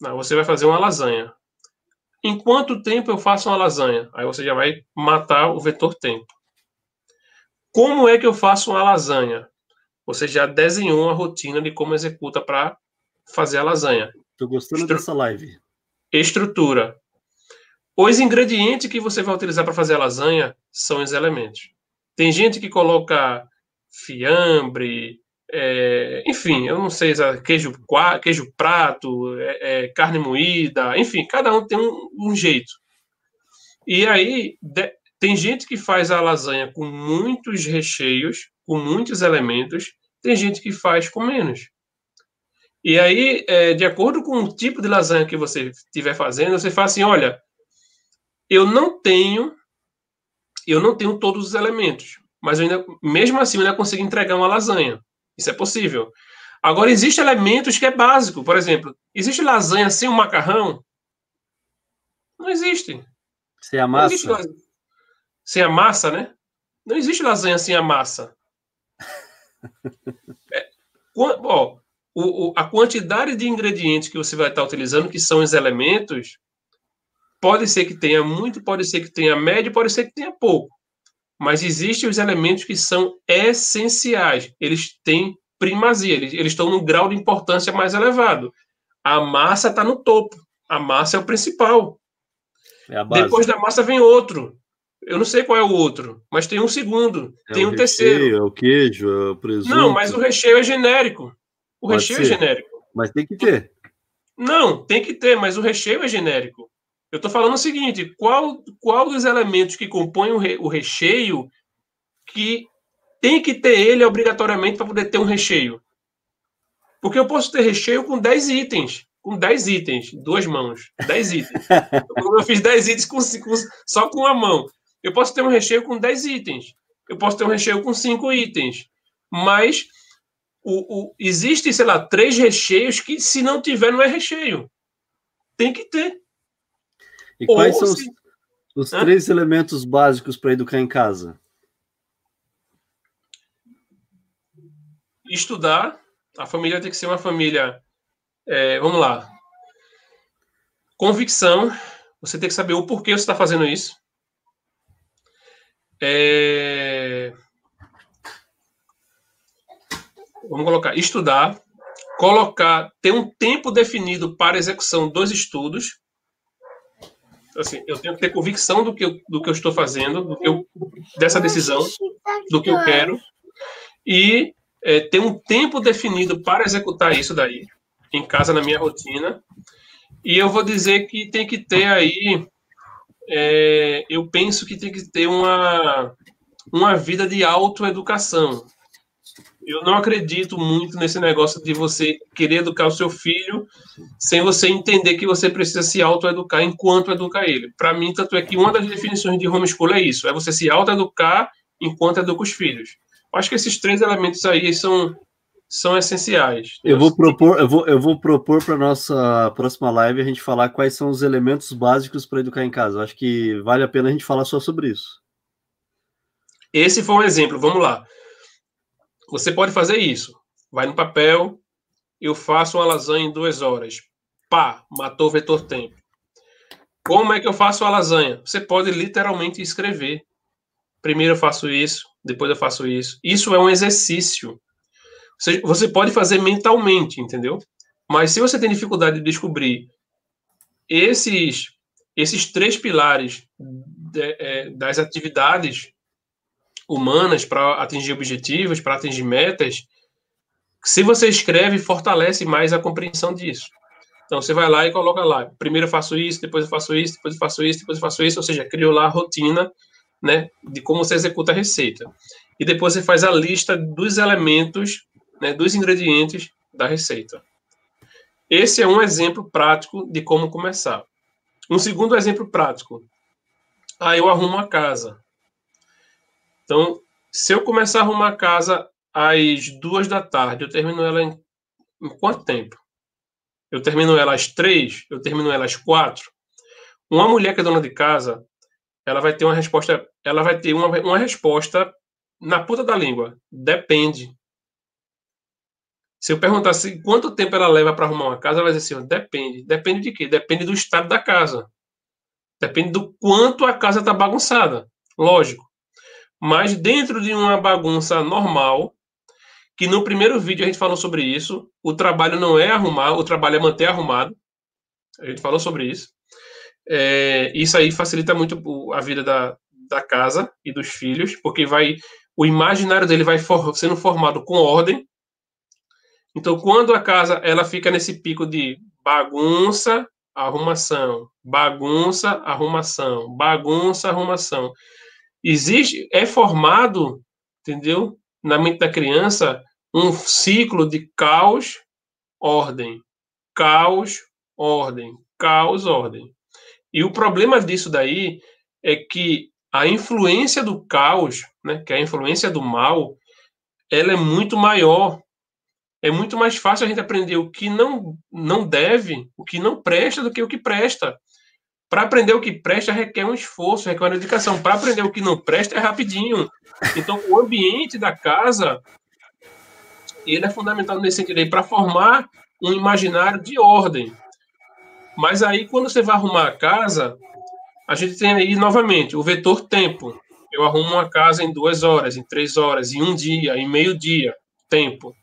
Não, você vai fazer uma lasanha. Em quanto tempo eu faço uma lasanha? Aí você já vai matar o vetor tempo. Como é que eu faço uma lasanha? Você já desenhou uma rotina de como executa para fazer a lasanha. Estou gostando Estru... dessa live. Estrutura. Os ingredientes que você vai utilizar para fazer a lasanha são os elementos. Tem gente que coloca fiambre, é, enfim, eu não sei, queijo, queijo prato, é, é, carne moída, enfim, cada um tem um, um jeito. E aí, de, tem gente que faz a lasanha com muitos recheios, com muitos elementos, tem gente que faz com menos. E aí, é, de acordo com o tipo de lasanha que você estiver fazendo, você fala assim, olha, eu não tenho, eu não tenho todos os elementos, mas ainda, mesmo assim, eu ainda consigo entregar uma lasanha. Isso é possível. Agora, existem elementos que é básico. Por exemplo, existe lasanha sem o um macarrão? Não existe. Sem a massa? Sem a massa, né? Não existe lasanha sem a massa. É, ó, o, o, a quantidade de ingredientes que você vai estar utilizando, que são os elementos, pode ser que tenha muito, pode ser que tenha médio, pode ser que tenha pouco. Mas existem os elementos que são essenciais. Eles têm primazia, eles, eles estão no grau de importância mais elevado. A massa está no topo. A massa é o principal. É Depois da massa vem outro. Eu não sei qual é o outro, mas tem um segundo, é tem um recheio, terceiro. É o queijo, é o presunto. Não, mas o recheio é genérico. O Pode recheio é ser. é genérico. Mas tem que ter. Não, tem que ter, mas o recheio é genérico. Eu estou falando o seguinte: qual, qual dos elementos que compõem o, re, o recheio que tem que ter ele obrigatoriamente para poder ter um recheio? Porque eu posso ter recheio com 10 itens. Com 10 itens, duas mãos. 10 itens. eu fiz 10 itens com, com, só com uma mão. Eu posso ter um recheio com 10 itens. Eu posso ter um recheio com 5 itens. Mas o, o, existe, sei lá, três recheios que, se não tiver, não é recheio. Tem que ter. E Ou quais são os, os três elementos básicos para educar em casa? Estudar. A família tem que ser uma família. É, vamos lá. Convicção. Você tem que saber o porquê você está fazendo isso. É... Vamos colocar estudar, colocar, ter um tempo definido para execução dos estudos. Assim, eu tenho que ter convicção do que eu, do que eu estou fazendo, do que eu, dessa decisão, do que eu quero, e é, ter um tempo definido para executar isso daí, em casa, na minha rotina. E eu vou dizer que tem que ter aí é, eu penso que tem que ter uma, uma vida de autoeducação. Eu não acredito muito nesse negócio de você querer educar o seu filho sem você entender que você precisa se autoeducar enquanto educa ele. Para mim, tanto é que uma das definições de homeschool é isso: é você se autoeducar enquanto educa os filhos. Eu acho que esses três elementos aí são são essenciais. Eu vou propor, eu vou, eu vou propor para nossa próxima live a gente falar quais são os elementos básicos para educar em casa. acho que vale a pena a gente falar só sobre isso. Esse foi um exemplo. Vamos lá. Você pode fazer isso. Vai no papel. Eu faço uma lasanha em duas horas. Pá, matou o vetor tempo. Como é que eu faço a lasanha? Você pode literalmente escrever. Primeiro eu faço isso, depois eu faço isso. Isso é um exercício. Você pode fazer mentalmente, entendeu? Mas se você tem dificuldade de descobrir esses, esses três pilares de, é, das atividades humanas para atingir objetivos, para atingir metas, se você escreve, fortalece mais a compreensão disso. Então você vai lá e coloca lá, primeiro eu faço isso, depois eu faço isso, depois eu faço isso, depois eu faço isso, ou seja, criou lá a rotina, né, de como você executa a receita. E depois você faz a lista dos elementos né, dos ingredientes da receita. Esse é um exemplo prático de como começar. Um segundo exemplo prático. Ah, eu arrumo a casa. Então, se eu começar a arrumar a casa às duas da tarde, eu termino ela em, em quanto tempo? Eu termino ela às três? Eu termino ela às quatro? Uma mulher que é dona de casa, ela vai ter uma resposta, ela vai ter uma, uma resposta na ponta da língua. Depende. Se eu perguntar assim, quanto tempo ela leva para arrumar uma casa, ela vai dizer assim: depende. Depende de quê? Depende do estado da casa. Depende do quanto a casa está bagunçada. Lógico. Mas dentro de uma bagunça normal, que no primeiro vídeo a gente falou sobre isso, o trabalho não é arrumar, o trabalho é manter arrumado. A gente falou sobre isso. É, isso aí facilita muito a vida da, da casa e dos filhos, porque vai o imaginário dele vai for, sendo formado com ordem. Então, quando a casa ela fica nesse pico de bagunça, arrumação, bagunça, arrumação, bagunça, arrumação, existe é formado, entendeu? Na mente da criança um ciclo de caos, ordem, caos, ordem, caos, ordem. E o problema disso daí é que a influência do caos, né, que é a influência do mal, ela é muito maior. É muito mais fácil a gente aprender o que não, não deve, o que não presta, do que o que presta. Para aprender o que presta requer um esforço, requer uma dedicação. Para aprender o que não presta é rapidinho. Então, o ambiente da casa ele é fundamental nesse sentido aí para formar um imaginário de ordem. Mas aí, quando você vai arrumar a casa, a gente tem aí novamente o vetor tempo. Eu arrumo uma casa em duas horas, em três horas, em um dia, em meio dia, tempo.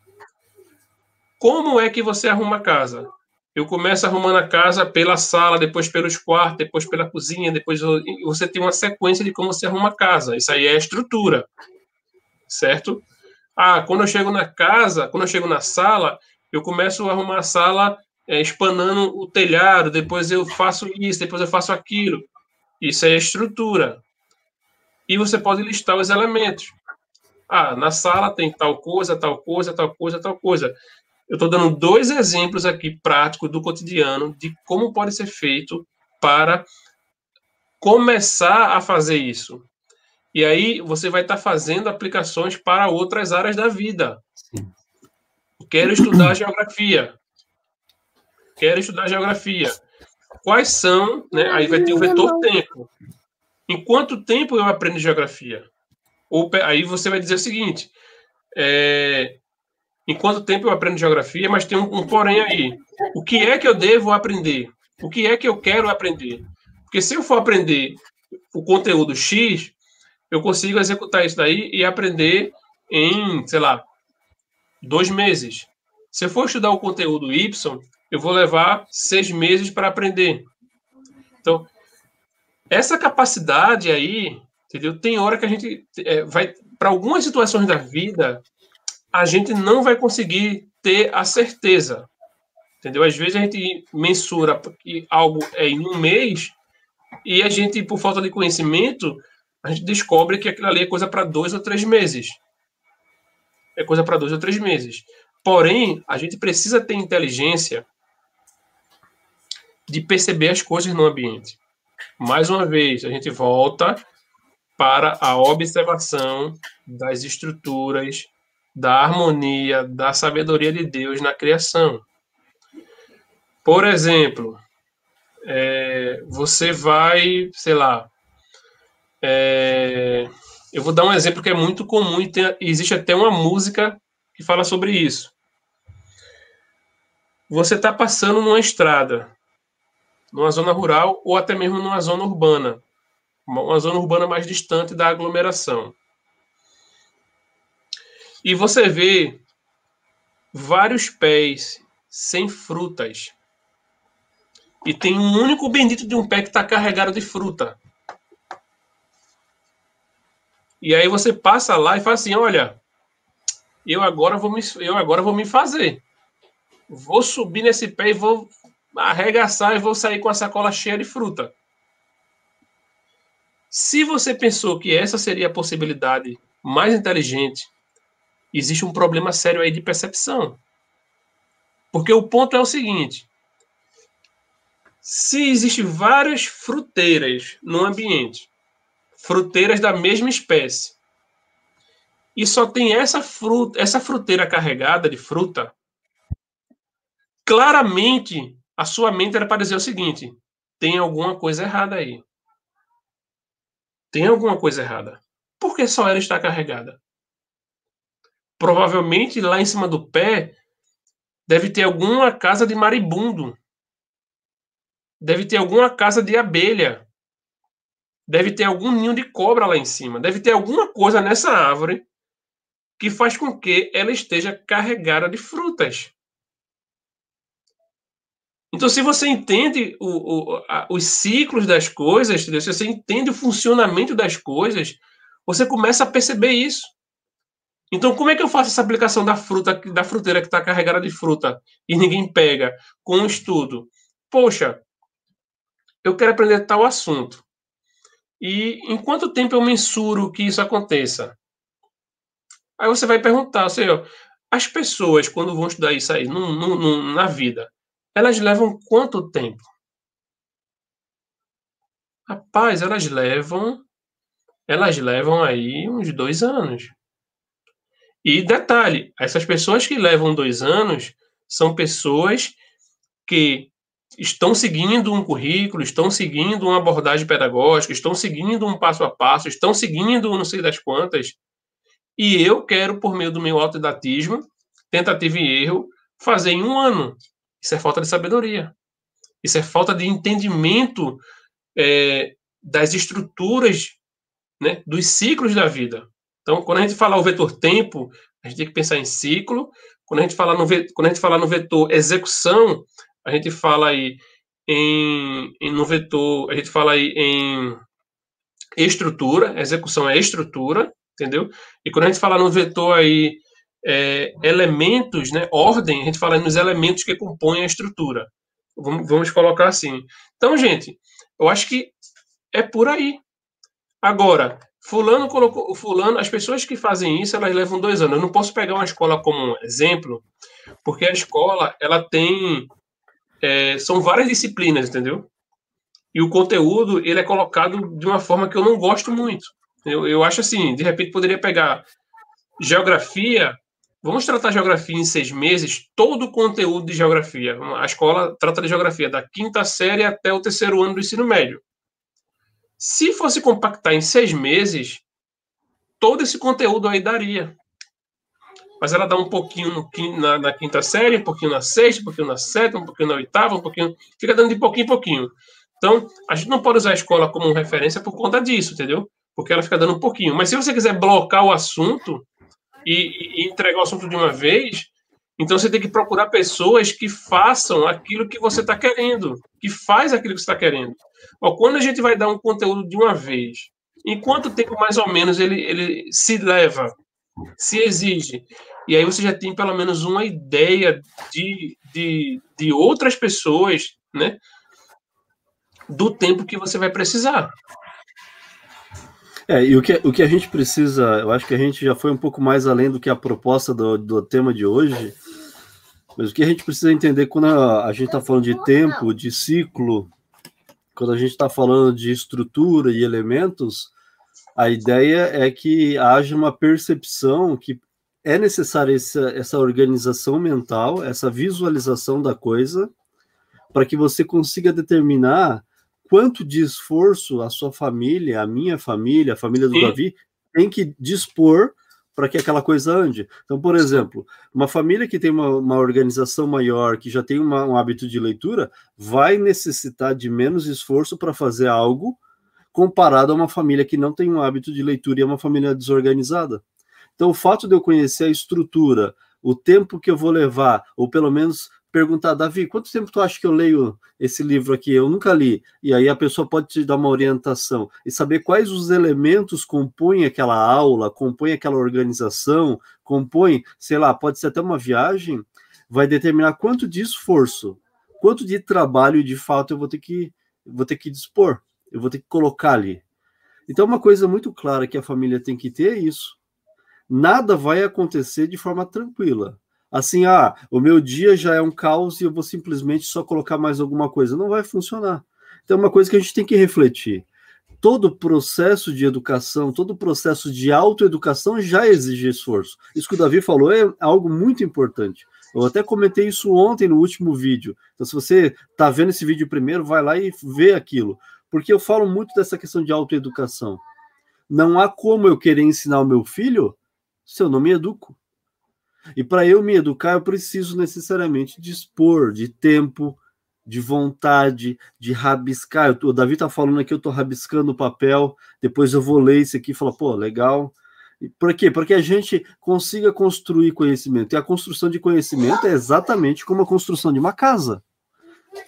Como é que você arruma a casa? Eu começo arrumando a casa pela sala, depois pelos quartos, depois pela cozinha, depois você tem uma sequência de como você arruma a casa. Isso aí é estrutura, certo? Ah, quando eu chego na casa, quando eu chego na sala, eu começo a arrumar a sala é, espanando o telhado, depois eu faço isso, depois eu faço aquilo. Isso é estrutura. E você pode listar os elementos. Ah, na sala tem tal coisa, tal coisa, tal coisa, tal coisa. Eu estou dando dois exemplos aqui práticos do cotidiano de como pode ser feito para começar a fazer isso. E aí você vai estar tá fazendo aplicações para outras áreas da vida. Sim. Quero estudar geografia. Quero estudar geografia quais são, né? Aí vai ter o vetor tempo. Em quanto tempo eu aprendo geografia? Ou aí você vai dizer o seguinte: é, em quanto tempo eu aprendo geografia? Mas tem um, um porém aí. O que é que eu devo aprender? O que é que eu quero aprender? Porque se eu for aprender o conteúdo X, eu consigo executar isso daí e aprender em, sei lá, dois meses. Se eu for estudar o conteúdo Y, eu vou levar seis meses para aprender. Então, essa capacidade aí, entendeu? Tem hora que a gente é, vai, para algumas situações da vida, a gente não vai conseguir ter a certeza, entendeu? Às vezes a gente mensura que algo é em um mês e a gente, por falta de conhecimento, a gente descobre que aquilo ali é coisa para dois ou três meses. É coisa para dois ou três meses. Porém, a gente precisa ter inteligência de perceber as coisas no ambiente. Mais uma vez, a gente volta para a observação das estruturas, da harmonia, da sabedoria de Deus na criação. Por exemplo, é, você vai, sei lá, é, eu vou dar um exemplo que é muito comum e tem, existe até uma música que fala sobre isso. Você está passando numa estrada numa zona rural ou até mesmo numa zona urbana, uma zona urbana mais distante da aglomeração. E você vê vários pés sem frutas. E tem um único bendito de um pé que está carregado de fruta. E aí você passa lá e fala assim: olha, eu agora vou me, eu agora vou me fazer. Vou subir nesse pé e vou arregaçar e vou sair com a sacola cheia de fruta. Se você pensou que essa seria a possibilidade mais inteligente, existe um problema sério aí de percepção. Porque o ponto é o seguinte: se existem várias fruteiras no ambiente, fruteiras da mesma espécie, e só tem essa fruta, essa fruteira carregada de fruta, claramente a sua mente era para dizer o seguinte: tem alguma coisa errada aí. Tem alguma coisa errada. Por que só ela está carregada? Provavelmente lá em cima do pé deve ter alguma casa de maribundo. Deve ter alguma casa de abelha. Deve ter algum ninho de cobra lá em cima. Deve ter alguma coisa nessa árvore que faz com que ela esteja carregada de frutas. Então, se você entende o, o, a, os ciclos das coisas, se você entende o funcionamento das coisas, você começa a perceber isso. Então, como é que eu faço essa aplicação da fruta, da fruteira que está carregada de fruta e ninguém pega, com um estudo? Poxa, eu quero aprender tal assunto. E em quanto tempo eu mensuro que isso aconteça? Aí você vai perguntar, ou seja, as pessoas, quando vão estudar isso aí no, no, no, na vida, elas levam quanto tempo? Rapaz, elas levam. Elas levam aí uns dois anos. E detalhe, essas pessoas que levam dois anos são pessoas que estão seguindo um currículo, estão seguindo uma abordagem pedagógica, estão seguindo um passo a passo, estão seguindo não sei das quantas. E eu quero, por meio do meu autodidatismo, tentativa e erro, fazer em um ano. Isso é falta de sabedoria. Isso é falta de entendimento é, das estruturas, né, dos ciclos da vida. Então, quando a gente fala o vetor tempo, a gente tem que pensar em ciclo. Quando a gente fala no, quando a gente fala no vetor execução, a gente fala aí em, em no vetor, a gente fala aí em estrutura, execução é estrutura, entendeu? E quando a gente fala no vetor aí é, elementos, né, ordem, a gente fala nos elementos que compõem a estrutura. Vamos, vamos colocar assim. Então, gente, eu acho que é por aí. Agora, fulano colocou, fulano, as pessoas que fazem isso, elas levam dois anos. Eu não posso pegar uma escola como um exemplo, porque a escola, ela tem, é, são várias disciplinas, entendeu? E o conteúdo, ele é colocado de uma forma que eu não gosto muito. Eu, eu acho assim, de repente poderia pegar geografia, vamos tratar geografia em seis meses, todo o conteúdo de geografia. A escola trata de geografia da quinta série até o terceiro ano do ensino médio. Se fosse compactar em seis meses, todo esse conteúdo aí daria. Mas ela dá um pouquinho no, na, na, quinta série, um pouquinho na sexta, um pouquinho na sétima, um pouquinho na oitava, um pouquinho. Fica dando de pouquinho em pouquinho. Então, a gente não pode usar a escola como referência por conta disso, entendeu? porque ela fica dando um pouquinho. Mas se você quiser blocar o assunto e, e entregar o assunto de uma vez, então você tem que procurar pessoas que façam aquilo que você está querendo, que faz aquilo que você está querendo. Ó, quando a gente vai dar um conteúdo de uma vez, em quanto tempo mais ou menos ele, ele se leva, se exige? E aí você já tem pelo menos uma ideia de, de, de outras pessoas, né? Do tempo que você vai precisar. É, e o que, o que a gente precisa, eu acho que a gente já foi um pouco mais além do que a proposta do, do tema de hoje, mas o que a gente precisa entender quando a, a gente está falando de tempo, de ciclo, quando a gente está falando de estrutura e elementos, a ideia é que haja uma percepção que é necessária essa, essa organização mental, essa visualização da coisa, para que você consiga determinar quanto de esforço a sua família, a minha família, a família do Sim. Davi, tem que dispor para que aquela coisa ande. Então, por exemplo, uma família que tem uma, uma organização maior, que já tem uma, um hábito de leitura, vai necessitar de menos esforço para fazer algo comparado a uma família que não tem um hábito de leitura e é uma família desorganizada. Então, o fato de eu conhecer a estrutura, o tempo que eu vou levar, ou pelo menos perguntar, Davi, quanto tempo tu acha que eu leio esse livro aqui? Eu nunca li. E aí a pessoa pode te dar uma orientação e saber quais os elementos compõem aquela aula, compõem aquela organização, compõem, sei lá, pode ser até uma viagem, vai determinar quanto de esforço, quanto de trabalho de fato eu vou ter que vou ter que dispor, eu vou ter que colocar ali. Então uma coisa muito clara que a família tem que ter é isso. Nada vai acontecer de forma tranquila assim, ah, o meu dia já é um caos e eu vou simplesmente só colocar mais alguma coisa. Não vai funcionar. Então, é uma coisa que a gente tem que refletir. Todo processo de educação, todo processo de autoeducação já exige esforço. Isso que o Davi falou é algo muito importante. Eu até comentei isso ontem no último vídeo. Então, se você está vendo esse vídeo primeiro, vai lá e vê aquilo. Porque eu falo muito dessa questão de autoeducação. Não há como eu querer ensinar o meu filho se eu não me educo. E para eu me educar, eu preciso necessariamente dispor de tempo, de vontade, de rabiscar. O Davi está falando aqui, eu estou rabiscando o papel, depois eu vou ler isso aqui e falar, pô, legal. Por quê? Para que a gente consiga construir conhecimento. E a construção de conhecimento é exatamente como a construção de uma casa.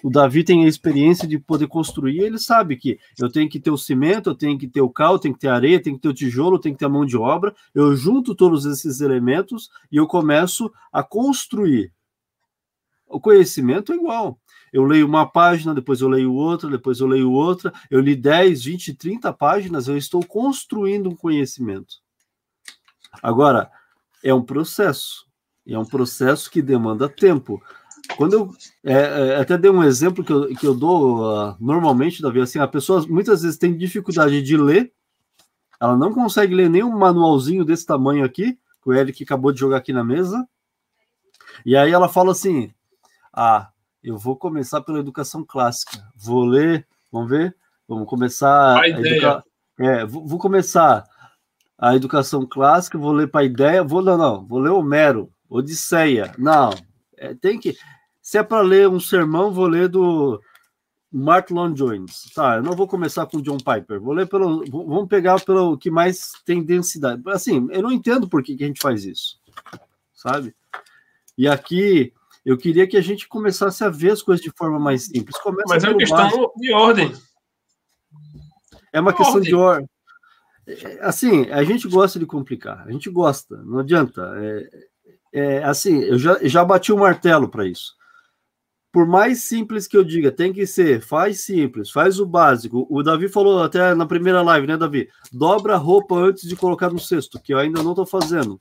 O Davi tem a experiência de poder construir, ele sabe que eu tenho que ter o cimento, eu tenho que ter o cal, eu tenho que ter areia, tenho que ter o tijolo, eu tenho que ter a mão de obra. Eu junto todos esses elementos e eu começo a construir. O conhecimento é igual. Eu leio uma página, depois eu leio outra, depois eu leio outra. Eu li 10, 20, 30 páginas, eu estou construindo um conhecimento. Agora, é um processo. É um processo que demanda tempo. Quando eu é, é, até dei um exemplo que eu, que eu dou uh, normalmente, Davi, assim, a pessoa muitas vezes tem dificuldade de ler, ela não consegue ler nem um manualzinho desse tamanho aqui, que o Eric acabou de jogar aqui na mesa, e aí ela fala assim: Ah, eu vou começar pela educação clássica, vou ler, vamos ver, vamos começar a, a educar. É, vou, vou, começar a educação clássica, vou ler para a ideia, vou não, não, vou ler Homero, Odisseia, não, é, tem que. Se é para ler um sermão, vou ler do Mark Long Jones. Tá, eu não vou começar com John Piper. Vou ler pelo. Vamos pegar pelo que mais tem densidade. Assim, eu não entendo por que, que a gente faz isso. Sabe? E aqui eu queria que a gente começasse a ver as coisas de forma mais simples. Começa Mas é uma questão básico. de ordem. É uma questão ordem. de ordem. É, assim, a gente gosta de complicar, a gente gosta, não adianta. É, é, assim, eu já, já bati o martelo para isso. Por mais simples que eu diga, tem que ser, faz simples, faz o básico. O Davi falou até na primeira live, né, Davi? Dobra a roupa antes de colocar no cesto, que eu ainda não estou fazendo.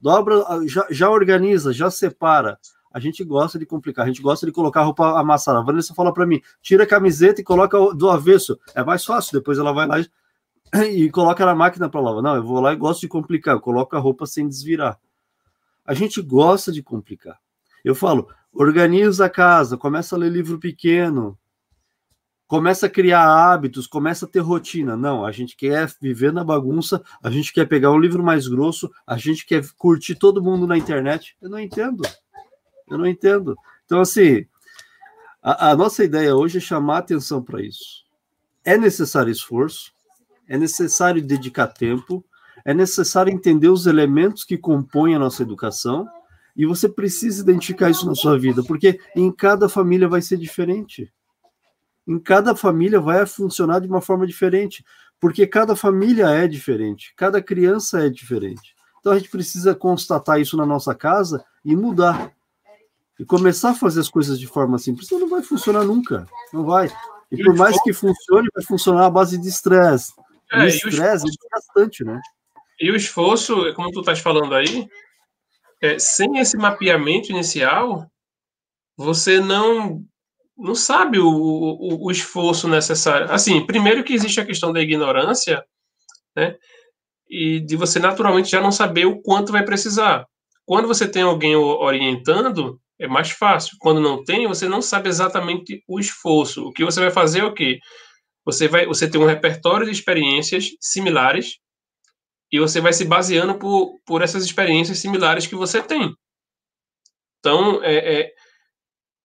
Dobra, já, já organiza, já separa. A gente gosta de complicar, a gente gosta de colocar a roupa amassada. A Vanessa fala para mim: tira a camiseta e coloca do avesso. É mais fácil, depois ela vai lá e, e coloca na máquina para lavar. Não, eu vou lá e gosto de complicar, eu coloco a roupa sem desvirar. A gente gosta de complicar. Eu falo, organiza a casa, começa a ler livro pequeno, começa a criar hábitos, começa a ter rotina. Não, a gente quer viver na bagunça, a gente quer pegar um livro mais grosso, a gente quer curtir todo mundo na internet. Eu não entendo. Eu não entendo. Então, assim, a, a nossa ideia hoje é chamar atenção para isso. É necessário esforço, é necessário dedicar tempo, é necessário entender os elementos que compõem a nossa educação e você precisa identificar isso na sua vida, porque em cada família vai ser diferente. Em cada família vai funcionar de uma forma diferente, porque cada família é diferente, cada criança é diferente. Então a gente precisa constatar isso na nossa casa e mudar. E começar a fazer as coisas de forma simples, senão não vai funcionar nunca. Não vai. E por mais que funcione, vai funcionar à base de estresse. É, o estresse é bastante, né? E o esforço, como tu estás falando aí, é, sem esse mapeamento inicial, você não não sabe o, o, o, esforço necessário. Assim, primeiro que existe a questão da ignorância, né? E de você naturalmente já não saber o quanto vai precisar. Quando você tem alguém orientando, é mais fácil. Quando não tem, você não sabe exatamente o esforço. O que você vai fazer é o quê? Você vai, você tem um repertório de experiências similares e você vai se baseando por, por essas experiências similares que você tem. Então, é, é,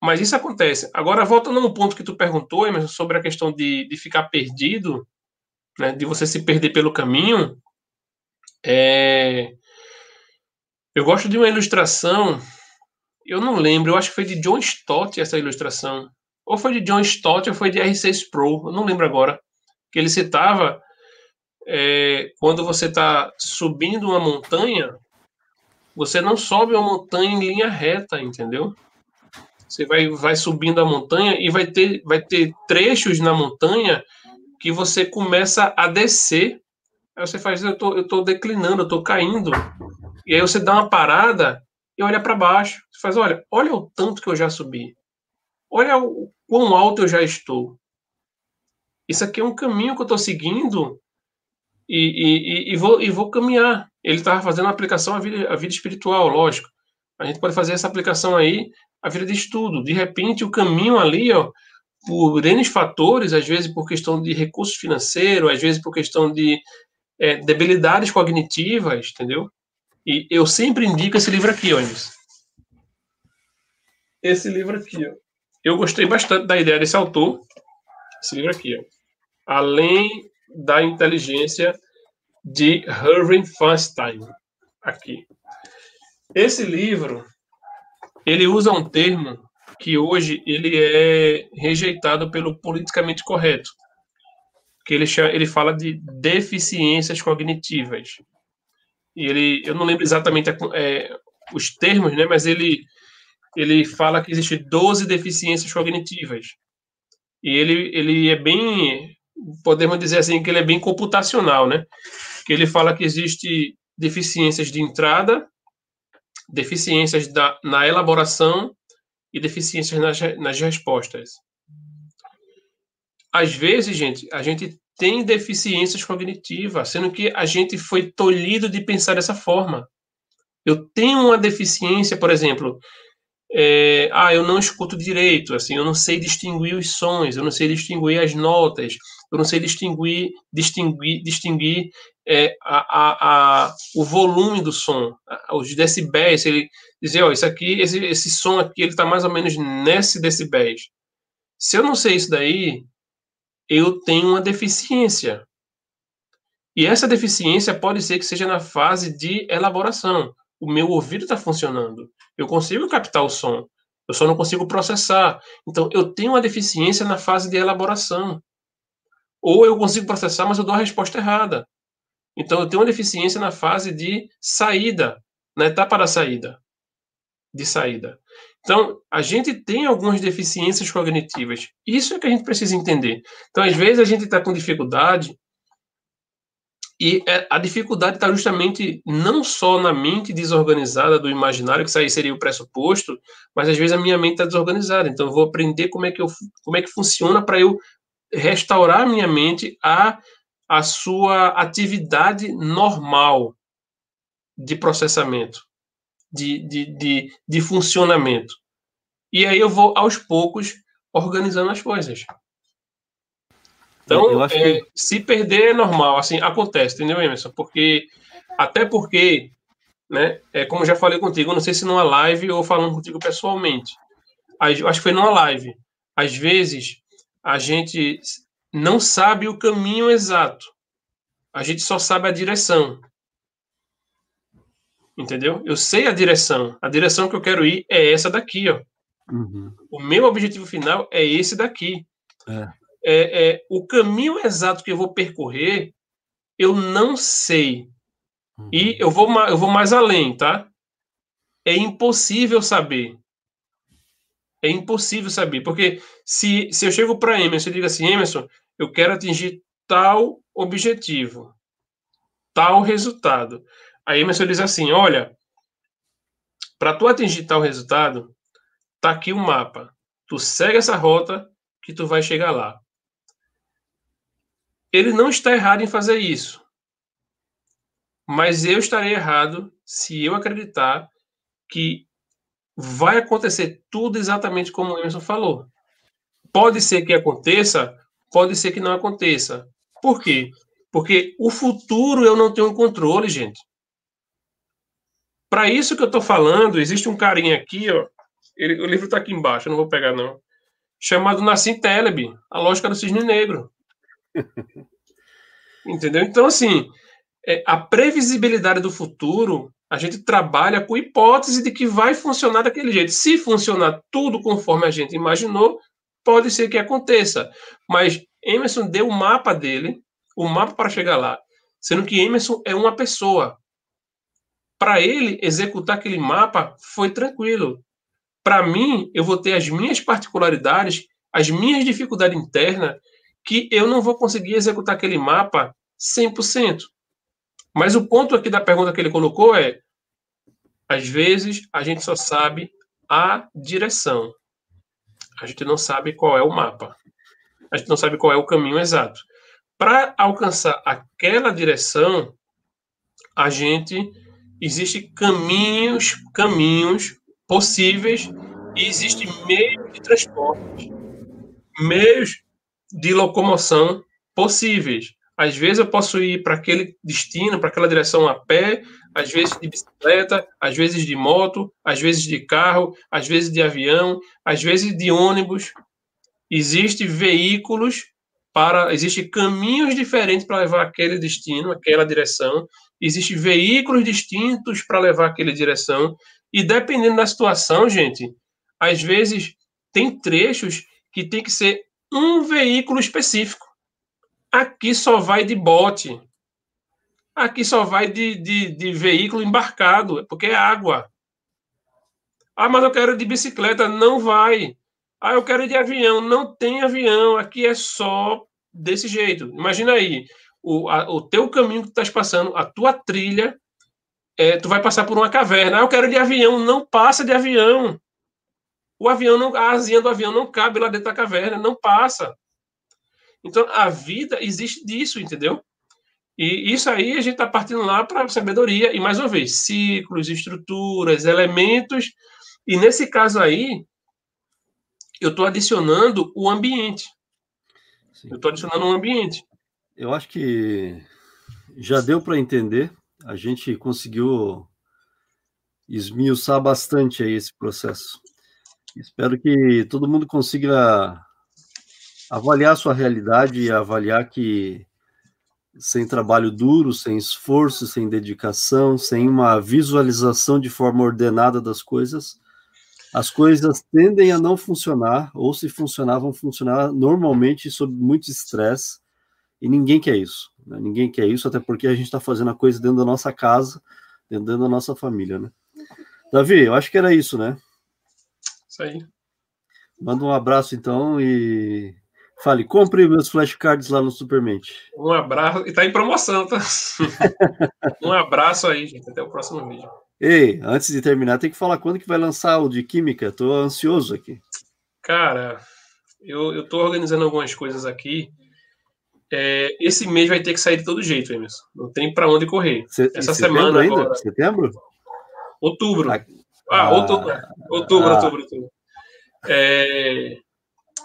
mas isso acontece. Agora, voltando um ponto que tu perguntou, Emerson, sobre a questão de, de ficar perdido, né, de você se perder pelo caminho, é, eu gosto de uma ilustração, eu não lembro, eu acho que foi de John Stott essa ilustração, ou foi de John Stott ou foi de R6 Pro, eu não lembro agora, que ele citava é, quando você está subindo uma montanha, você não sobe uma montanha em linha reta, entendeu? Você vai, vai subindo a montanha e vai ter, vai ter trechos na montanha que você começa a descer. Aí você faz, eu tô, eu tô declinando, eu tô caindo. E aí você dá uma parada e olha para baixo. Você faz, olha, olha o tanto que eu já subi. Olha o quão alto eu já estou. Isso aqui é um caminho que eu estou seguindo e, e, e, vou, e vou caminhar. Ele estava fazendo uma aplicação à vida, à vida espiritual, lógico. A gente pode fazer essa aplicação aí à vida de estudo. De repente, o caminho ali, ó, por N fatores, às vezes por questão de recurso financeiro, às vezes por questão de é, debilidades cognitivas, entendeu? E eu sempre indico esse livro aqui, ó, Esse livro aqui, ó. Eu gostei bastante da ideia desse autor. Esse livro aqui, ó. Além da inteligência de Irving Feinstein. Aqui. Esse livro, ele usa um termo que hoje ele é rejeitado pelo politicamente correto, que ele chama, ele fala de deficiências cognitivas. E ele, eu não lembro exatamente é, os termos, né, mas ele ele fala que existe 12 deficiências cognitivas. E ele ele é bem podemos dizer assim que ele é bem computacional, né? Que ele fala que existe deficiências de entrada, deficiências da, na elaboração e deficiências nas, nas respostas. Às vezes, gente, a gente tem deficiências cognitivas, sendo que a gente foi tolhido de pensar dessa forma. Eu tenho uma deficiência, por exemplo, é, ah, eu não escuto direito, assim, eu não sei distinguir os sons, eu não sei distinguir as notas, eu não sei distinguir, distinguir, distinguir é, a, a, a, o volume do som, os decibéis. Ele dizer, ó, isso aqui, esse, esse som aqui, ele está mais ou menos nesse decibéis. Se eu não sei isso daí, eu tenho uma deficiência. E essa deficiência pode ser que seja na fase de elaboração. O meu ouvido está funcionando. Eu consigo captar o som. Eu só não consigo processar. Então, eu tenho uma deficiência na fase de elaboração. Ou eu consigo processar, mas eu dou a resposta errada. Então, eu tenho uma deficiência na fase de saída, na etapa da saída. De saída. Então, a gente tem algumas deficiências cognitivas. Isso é que a gente precisa entender. Então, às vezes, a gente está com dificuldade, e é, a dificuldade está justamente não só na mente desorganizada do imaginário, que isso aí seria o pressuposto, mas às vezes a minha mente está desorganizada. Então, eu vou aprender como é que, eu, como é que funciona para eu restaurar minha mente a a sua atividade normal de processamento, de, de, de, de funcionamento. E aí eu vou, aos poucos, organizando as coisas. Então, é, que... se perder é normal, assim, acontece, entendeu, Emerson? Porque, até porque, né, é, como já falei contigo, não sei se numa live ou falando contigo pessoalmente, acho que foi numa live, às vezes a gente não sabe o caminho exato. A gente só sabe a direção. Entendeu? Eu sei a direção. A direção que eu quero ir é essa daqui, ó. Uhum. O meu objetivo final é esse daqui. É. É, é. o caminho exato que eu vou percorrer, eu não sei. Uhum. E eu vou, eu vou mais além, tá? É impossível saber. É impossível saber. Porque se, se eu chego para Emerson e digo assim, Emerson, eu quero atingir tal objetivo, tal resultado. Aí Emerson diz assim: olha, para tu atingir tal resultado, tá aqui o um mapa. Tu segue essa rota que tu vai chegar lá. Ele não está errado em fazer isso. Mas eu estarei errado se eu acreditar que vai acontecer tudo exatamente como o Emerson falou. Pode ser que aconteça pode ser que não aconteça. Por quê? Porque o futuro eu não tenho controle, gente. Para isso que eu estou falando, existe um carinha aqui, ó. Ele, o livro está aqui embaixo, eu não vou pegar não. Chamado Nassim Taleb, a lógica do cisne negro. Entendeu? Então, assim, é, a previsibilidade do futuro, a gente trabalha com hipótese de que vai funcionar daquele jeito. Se funcionar tudo conforme a gente imaginou, Pode ser que aconteça, mas Emerson deu o mapa dele, o mapa para chegar lá, sendo que Emerson é uma pessoa. Para ele executar aquele mapa foi tranquilo. Para mim, eu vou ter as minhas particularidades, as minhas dificuldades internas, que eu não vou conseguir executar aquele mapa 100%. Mas o ponto aqui da pergunta que ele colocou é: às vezes a gente só sabe a direção a gente não sabe qual é o mapa. A gente não sabe qual é o caminho exato. Para alcançar aquela direção, a gente existe caminhos, caminhos possíveis e existe meios de transporte, meios de locomoção possíveis. Às vezes eu posso ir para aquele destino, para aquela direção a pé, às vezes de bicicleta, às vezes de moto, às vezes de carro, às vezes de avião, às vezes de ônibus. Existem veículos para, existem caminhos diferentes para levar aquele destino, aquela direção. Existem veículos distintos para levar aquela direção. E dependendo da situação, gente, às vezes tem trechos que tem que ser um veículo específico. Aqui só vai de bote. Aqui só vai de, de, de veículo embarcado, porque é água. Ah, mas eu quero de bicicleta. Não vai. Ah, eu quero de avião. Não tem avião. Aqui é só desse jeito. Imagina aí, o, a, o teu caminho que tu estás passando, a tua trilha, é, tu vai passar por uma caverna. Ah, eu quero de avião. Não passa de avião. O avião não, a asinha do avião não cabe lá dentro da caverna, não passa. Então, a vida existe disso, entendeu? E isso aí a gente está partindo lá para a sabedoria, e mais uma vez, ciclos, estruturas, elementos, e nesse caso aí, eu estou adicionando o ambiente. Sim. Eu estou adicionando um ambiente. Eu acho que já deu para entender, a gente conseguiu esmiuçar bastante aí esse processo. Espero que todo mundo consiga avaliar a sua realidade e avaliar que sem trabalho duro, sem esforço, sem dedicação, sem uma visualização de forma ordenada das coisas, as coisas tendem a não funcionar, ou se funcionar, vão funcionar normalmente sob muito estresse, e ninguém quer isso. Né? Ninguém quer isso, até porque a gente está fazendo a coisa dentro da nossa casa, dentro da nossa família, né? Davi, eu acho que era isso, né? Isso aí. Manda um abraço, então, e Fale, compre meus flashcards lá no Supermente. Um abraço. E tá em promoção, tá? um abraço aí, gente. Até o próximo vídeo. Ei, antes de terminar, tem que falar quando que vai lançar o de Química. Tô ansioso aqui. Cara, eu, eu tô organizando algumas coisas aqui. É, esse mês vai ter que sair de todo jeito, Emerson. Não tem para onde correr. Essa semana ainda? Agora, setembro? Outubro. Ah, ah outubro. Outubro, ah. outubro, outubro. É,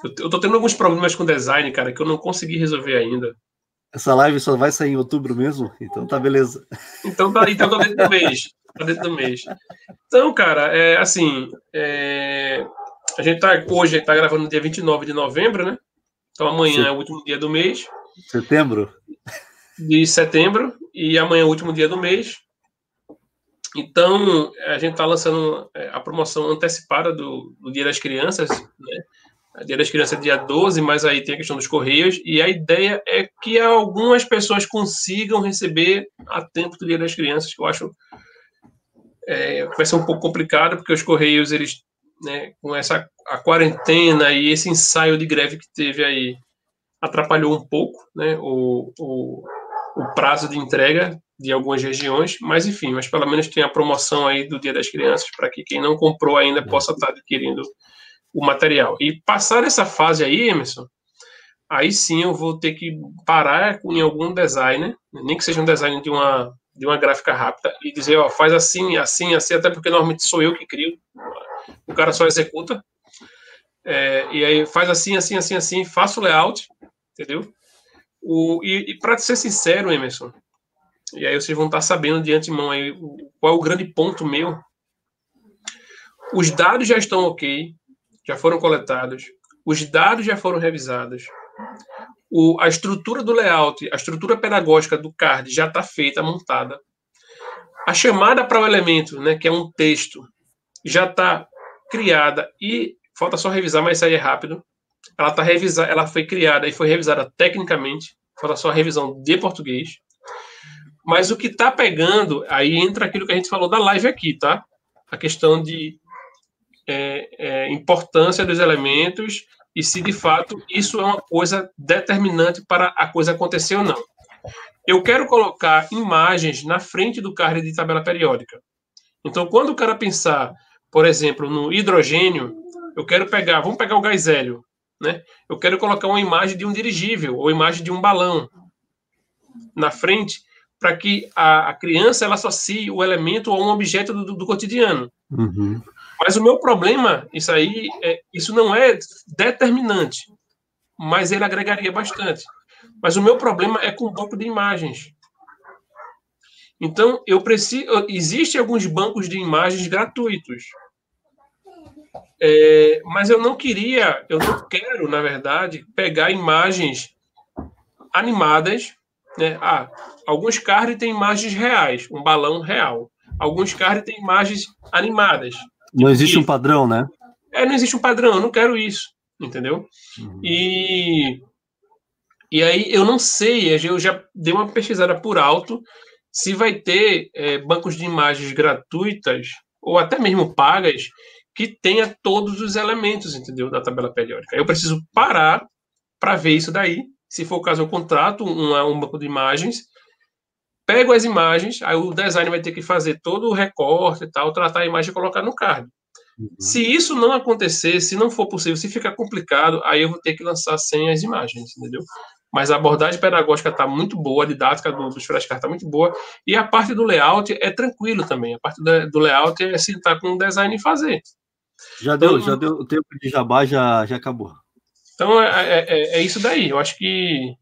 eu, tô tendo alguns problemas com design, cara, que eu não consegui resolver ainda. Essa live só vai sair em outubro mesmo? Então tá beleza. Então tá, então tá dentro do mês. Tá dentro do mês. Então, cara, é assim. É, a gente tá hoje tá gravando dia 29 de novembro, né? Então amanhã Sim. é o último dia do mês. Setembro? De setembro. E amanhã é o último dia do mês. Então, a gente está lançando é, a promoção antecipada do, do Dia das Crianças, né? Dia das Crianças é dia 12, mas aí tem a questão dos Correios, e a ideia é que algumas pessoas consigam receber a tempo do Dia das Crianças, que eu acho é, vai ser um pouco complicado, porque os Correios, eles, né, com essa a quarentena e esse ensaio de greve que teve aí, atrapalhou um pouco né, o, o, o prazo de entrega de algumas regiões, mas enfim, mas pelo menos tem a promoção aí do Dia das Crianças, para que quem não comprou ainda possa estar adquirindo o material. E passar essa fase aí, Emerson, aí sim eu vou ter que parar em algum designer, nem que seja um design de uma, de uma gráfica rápida, e dizer, ó, faz assim, assim, assim, até porque normalmente sou eu que crio, o cara só executa. É, e aí faz assim, assim, assim, assim, faço o layout, entendeu? O, e, e para ser sincero, Emerson, e aí vocês vão estar sabendo de antemão aí qual é o grande ponto meu. Os dados já estão ok, já foram coletados, os dados já foram revisados, o, a estrutura do layout, a estrutura pedagógica do card já está feita, montada. A chamada para o elemento, né, que é um texto, já está criada e falta só revisar, mas aí é rápido. Ela tá revisada, ela foi criada e foi revisada tecnicamente, falta só a revisão de português. Mas o que está pegando, aí entra aquilo que a gente falou da live aqui, tá? A questão de é, é, importância dos elementos e se de fato isso é uma coisa determinante para a coisa acontecer ou não. Eu quero colocar imagens na frente do card de tabela periódica. Então, quando o cara pensar, por exemplo, no hidrogênio, eu quero pegar, vamos pegar o gás hélio, né? Eu quero colocar uma imagem de um dirigível ou imagem de um balão na frente para que a, a, criança ela associe o elemento a um objeto do, do cotidiano. Uhum. Mas o meu problema, isso aí, é, isso não é determinante, mas ele agregaria bastante. Mas o meu problema é com o banco de imagens. Então, eu preciso. Existem alguns bancos de imagens gratuitos. É, mas eu não queria, eu não quero, na verdade, pegar imagens animadas. Né? Ah, alguns cards têm imagens reais, um balão real. Alguns cards têm imagens animadas. Não existe um padrão, né? É, não existe um padrão, eu não quero isso, entendeu? Uhum. E, e aí eu não sei, eu já dei uma pesquisada por alto se vai ter é, bancos de imagens gratuitas ou até mesmo pagas que tenha todos os elementos, entendeu, da tabela periódica. Eu preciso parar para ver isso daí. Se for o caso, eu contrato um, um banco de imagens, pego as imagens, aí o design vai ter que fazer todo o recorte e tal, tratar a imagem e colocar no card. Uhum. Se isso não acontecer, se não for possível, se ficar complicado, aí eu vou ter que lançar sem as imagens, entendeu? Mas a abordagem pedagógica está muito boa, a didática do, dos flashcards está muito boa, e a parte do layout é tranquilo também. A parte do, do layout é se está com o design e fazer. Já deu, então, já deu, o tempo de jabá já, já acabou. Então é, é, é, é isso daí. Eu acho que.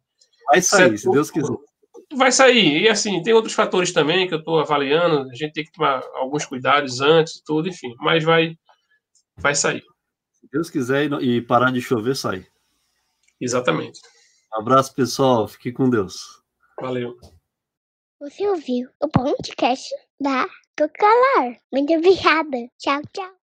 Vai sair, se Deus quiser. Vai sair. E assim, tem outros fatores também que eu estou avaliando. A gente tem que tomar alguns cuidados antes e tudo, enfim. Mas vai, vai sair. Se Deus quiser e parar de chover, sai. Exatamente. Um abraço, pessoal. Fique com Deus. Valeu. Você ouviu o podcast da Cocalar. Muito obrigada. Tchau, tchau.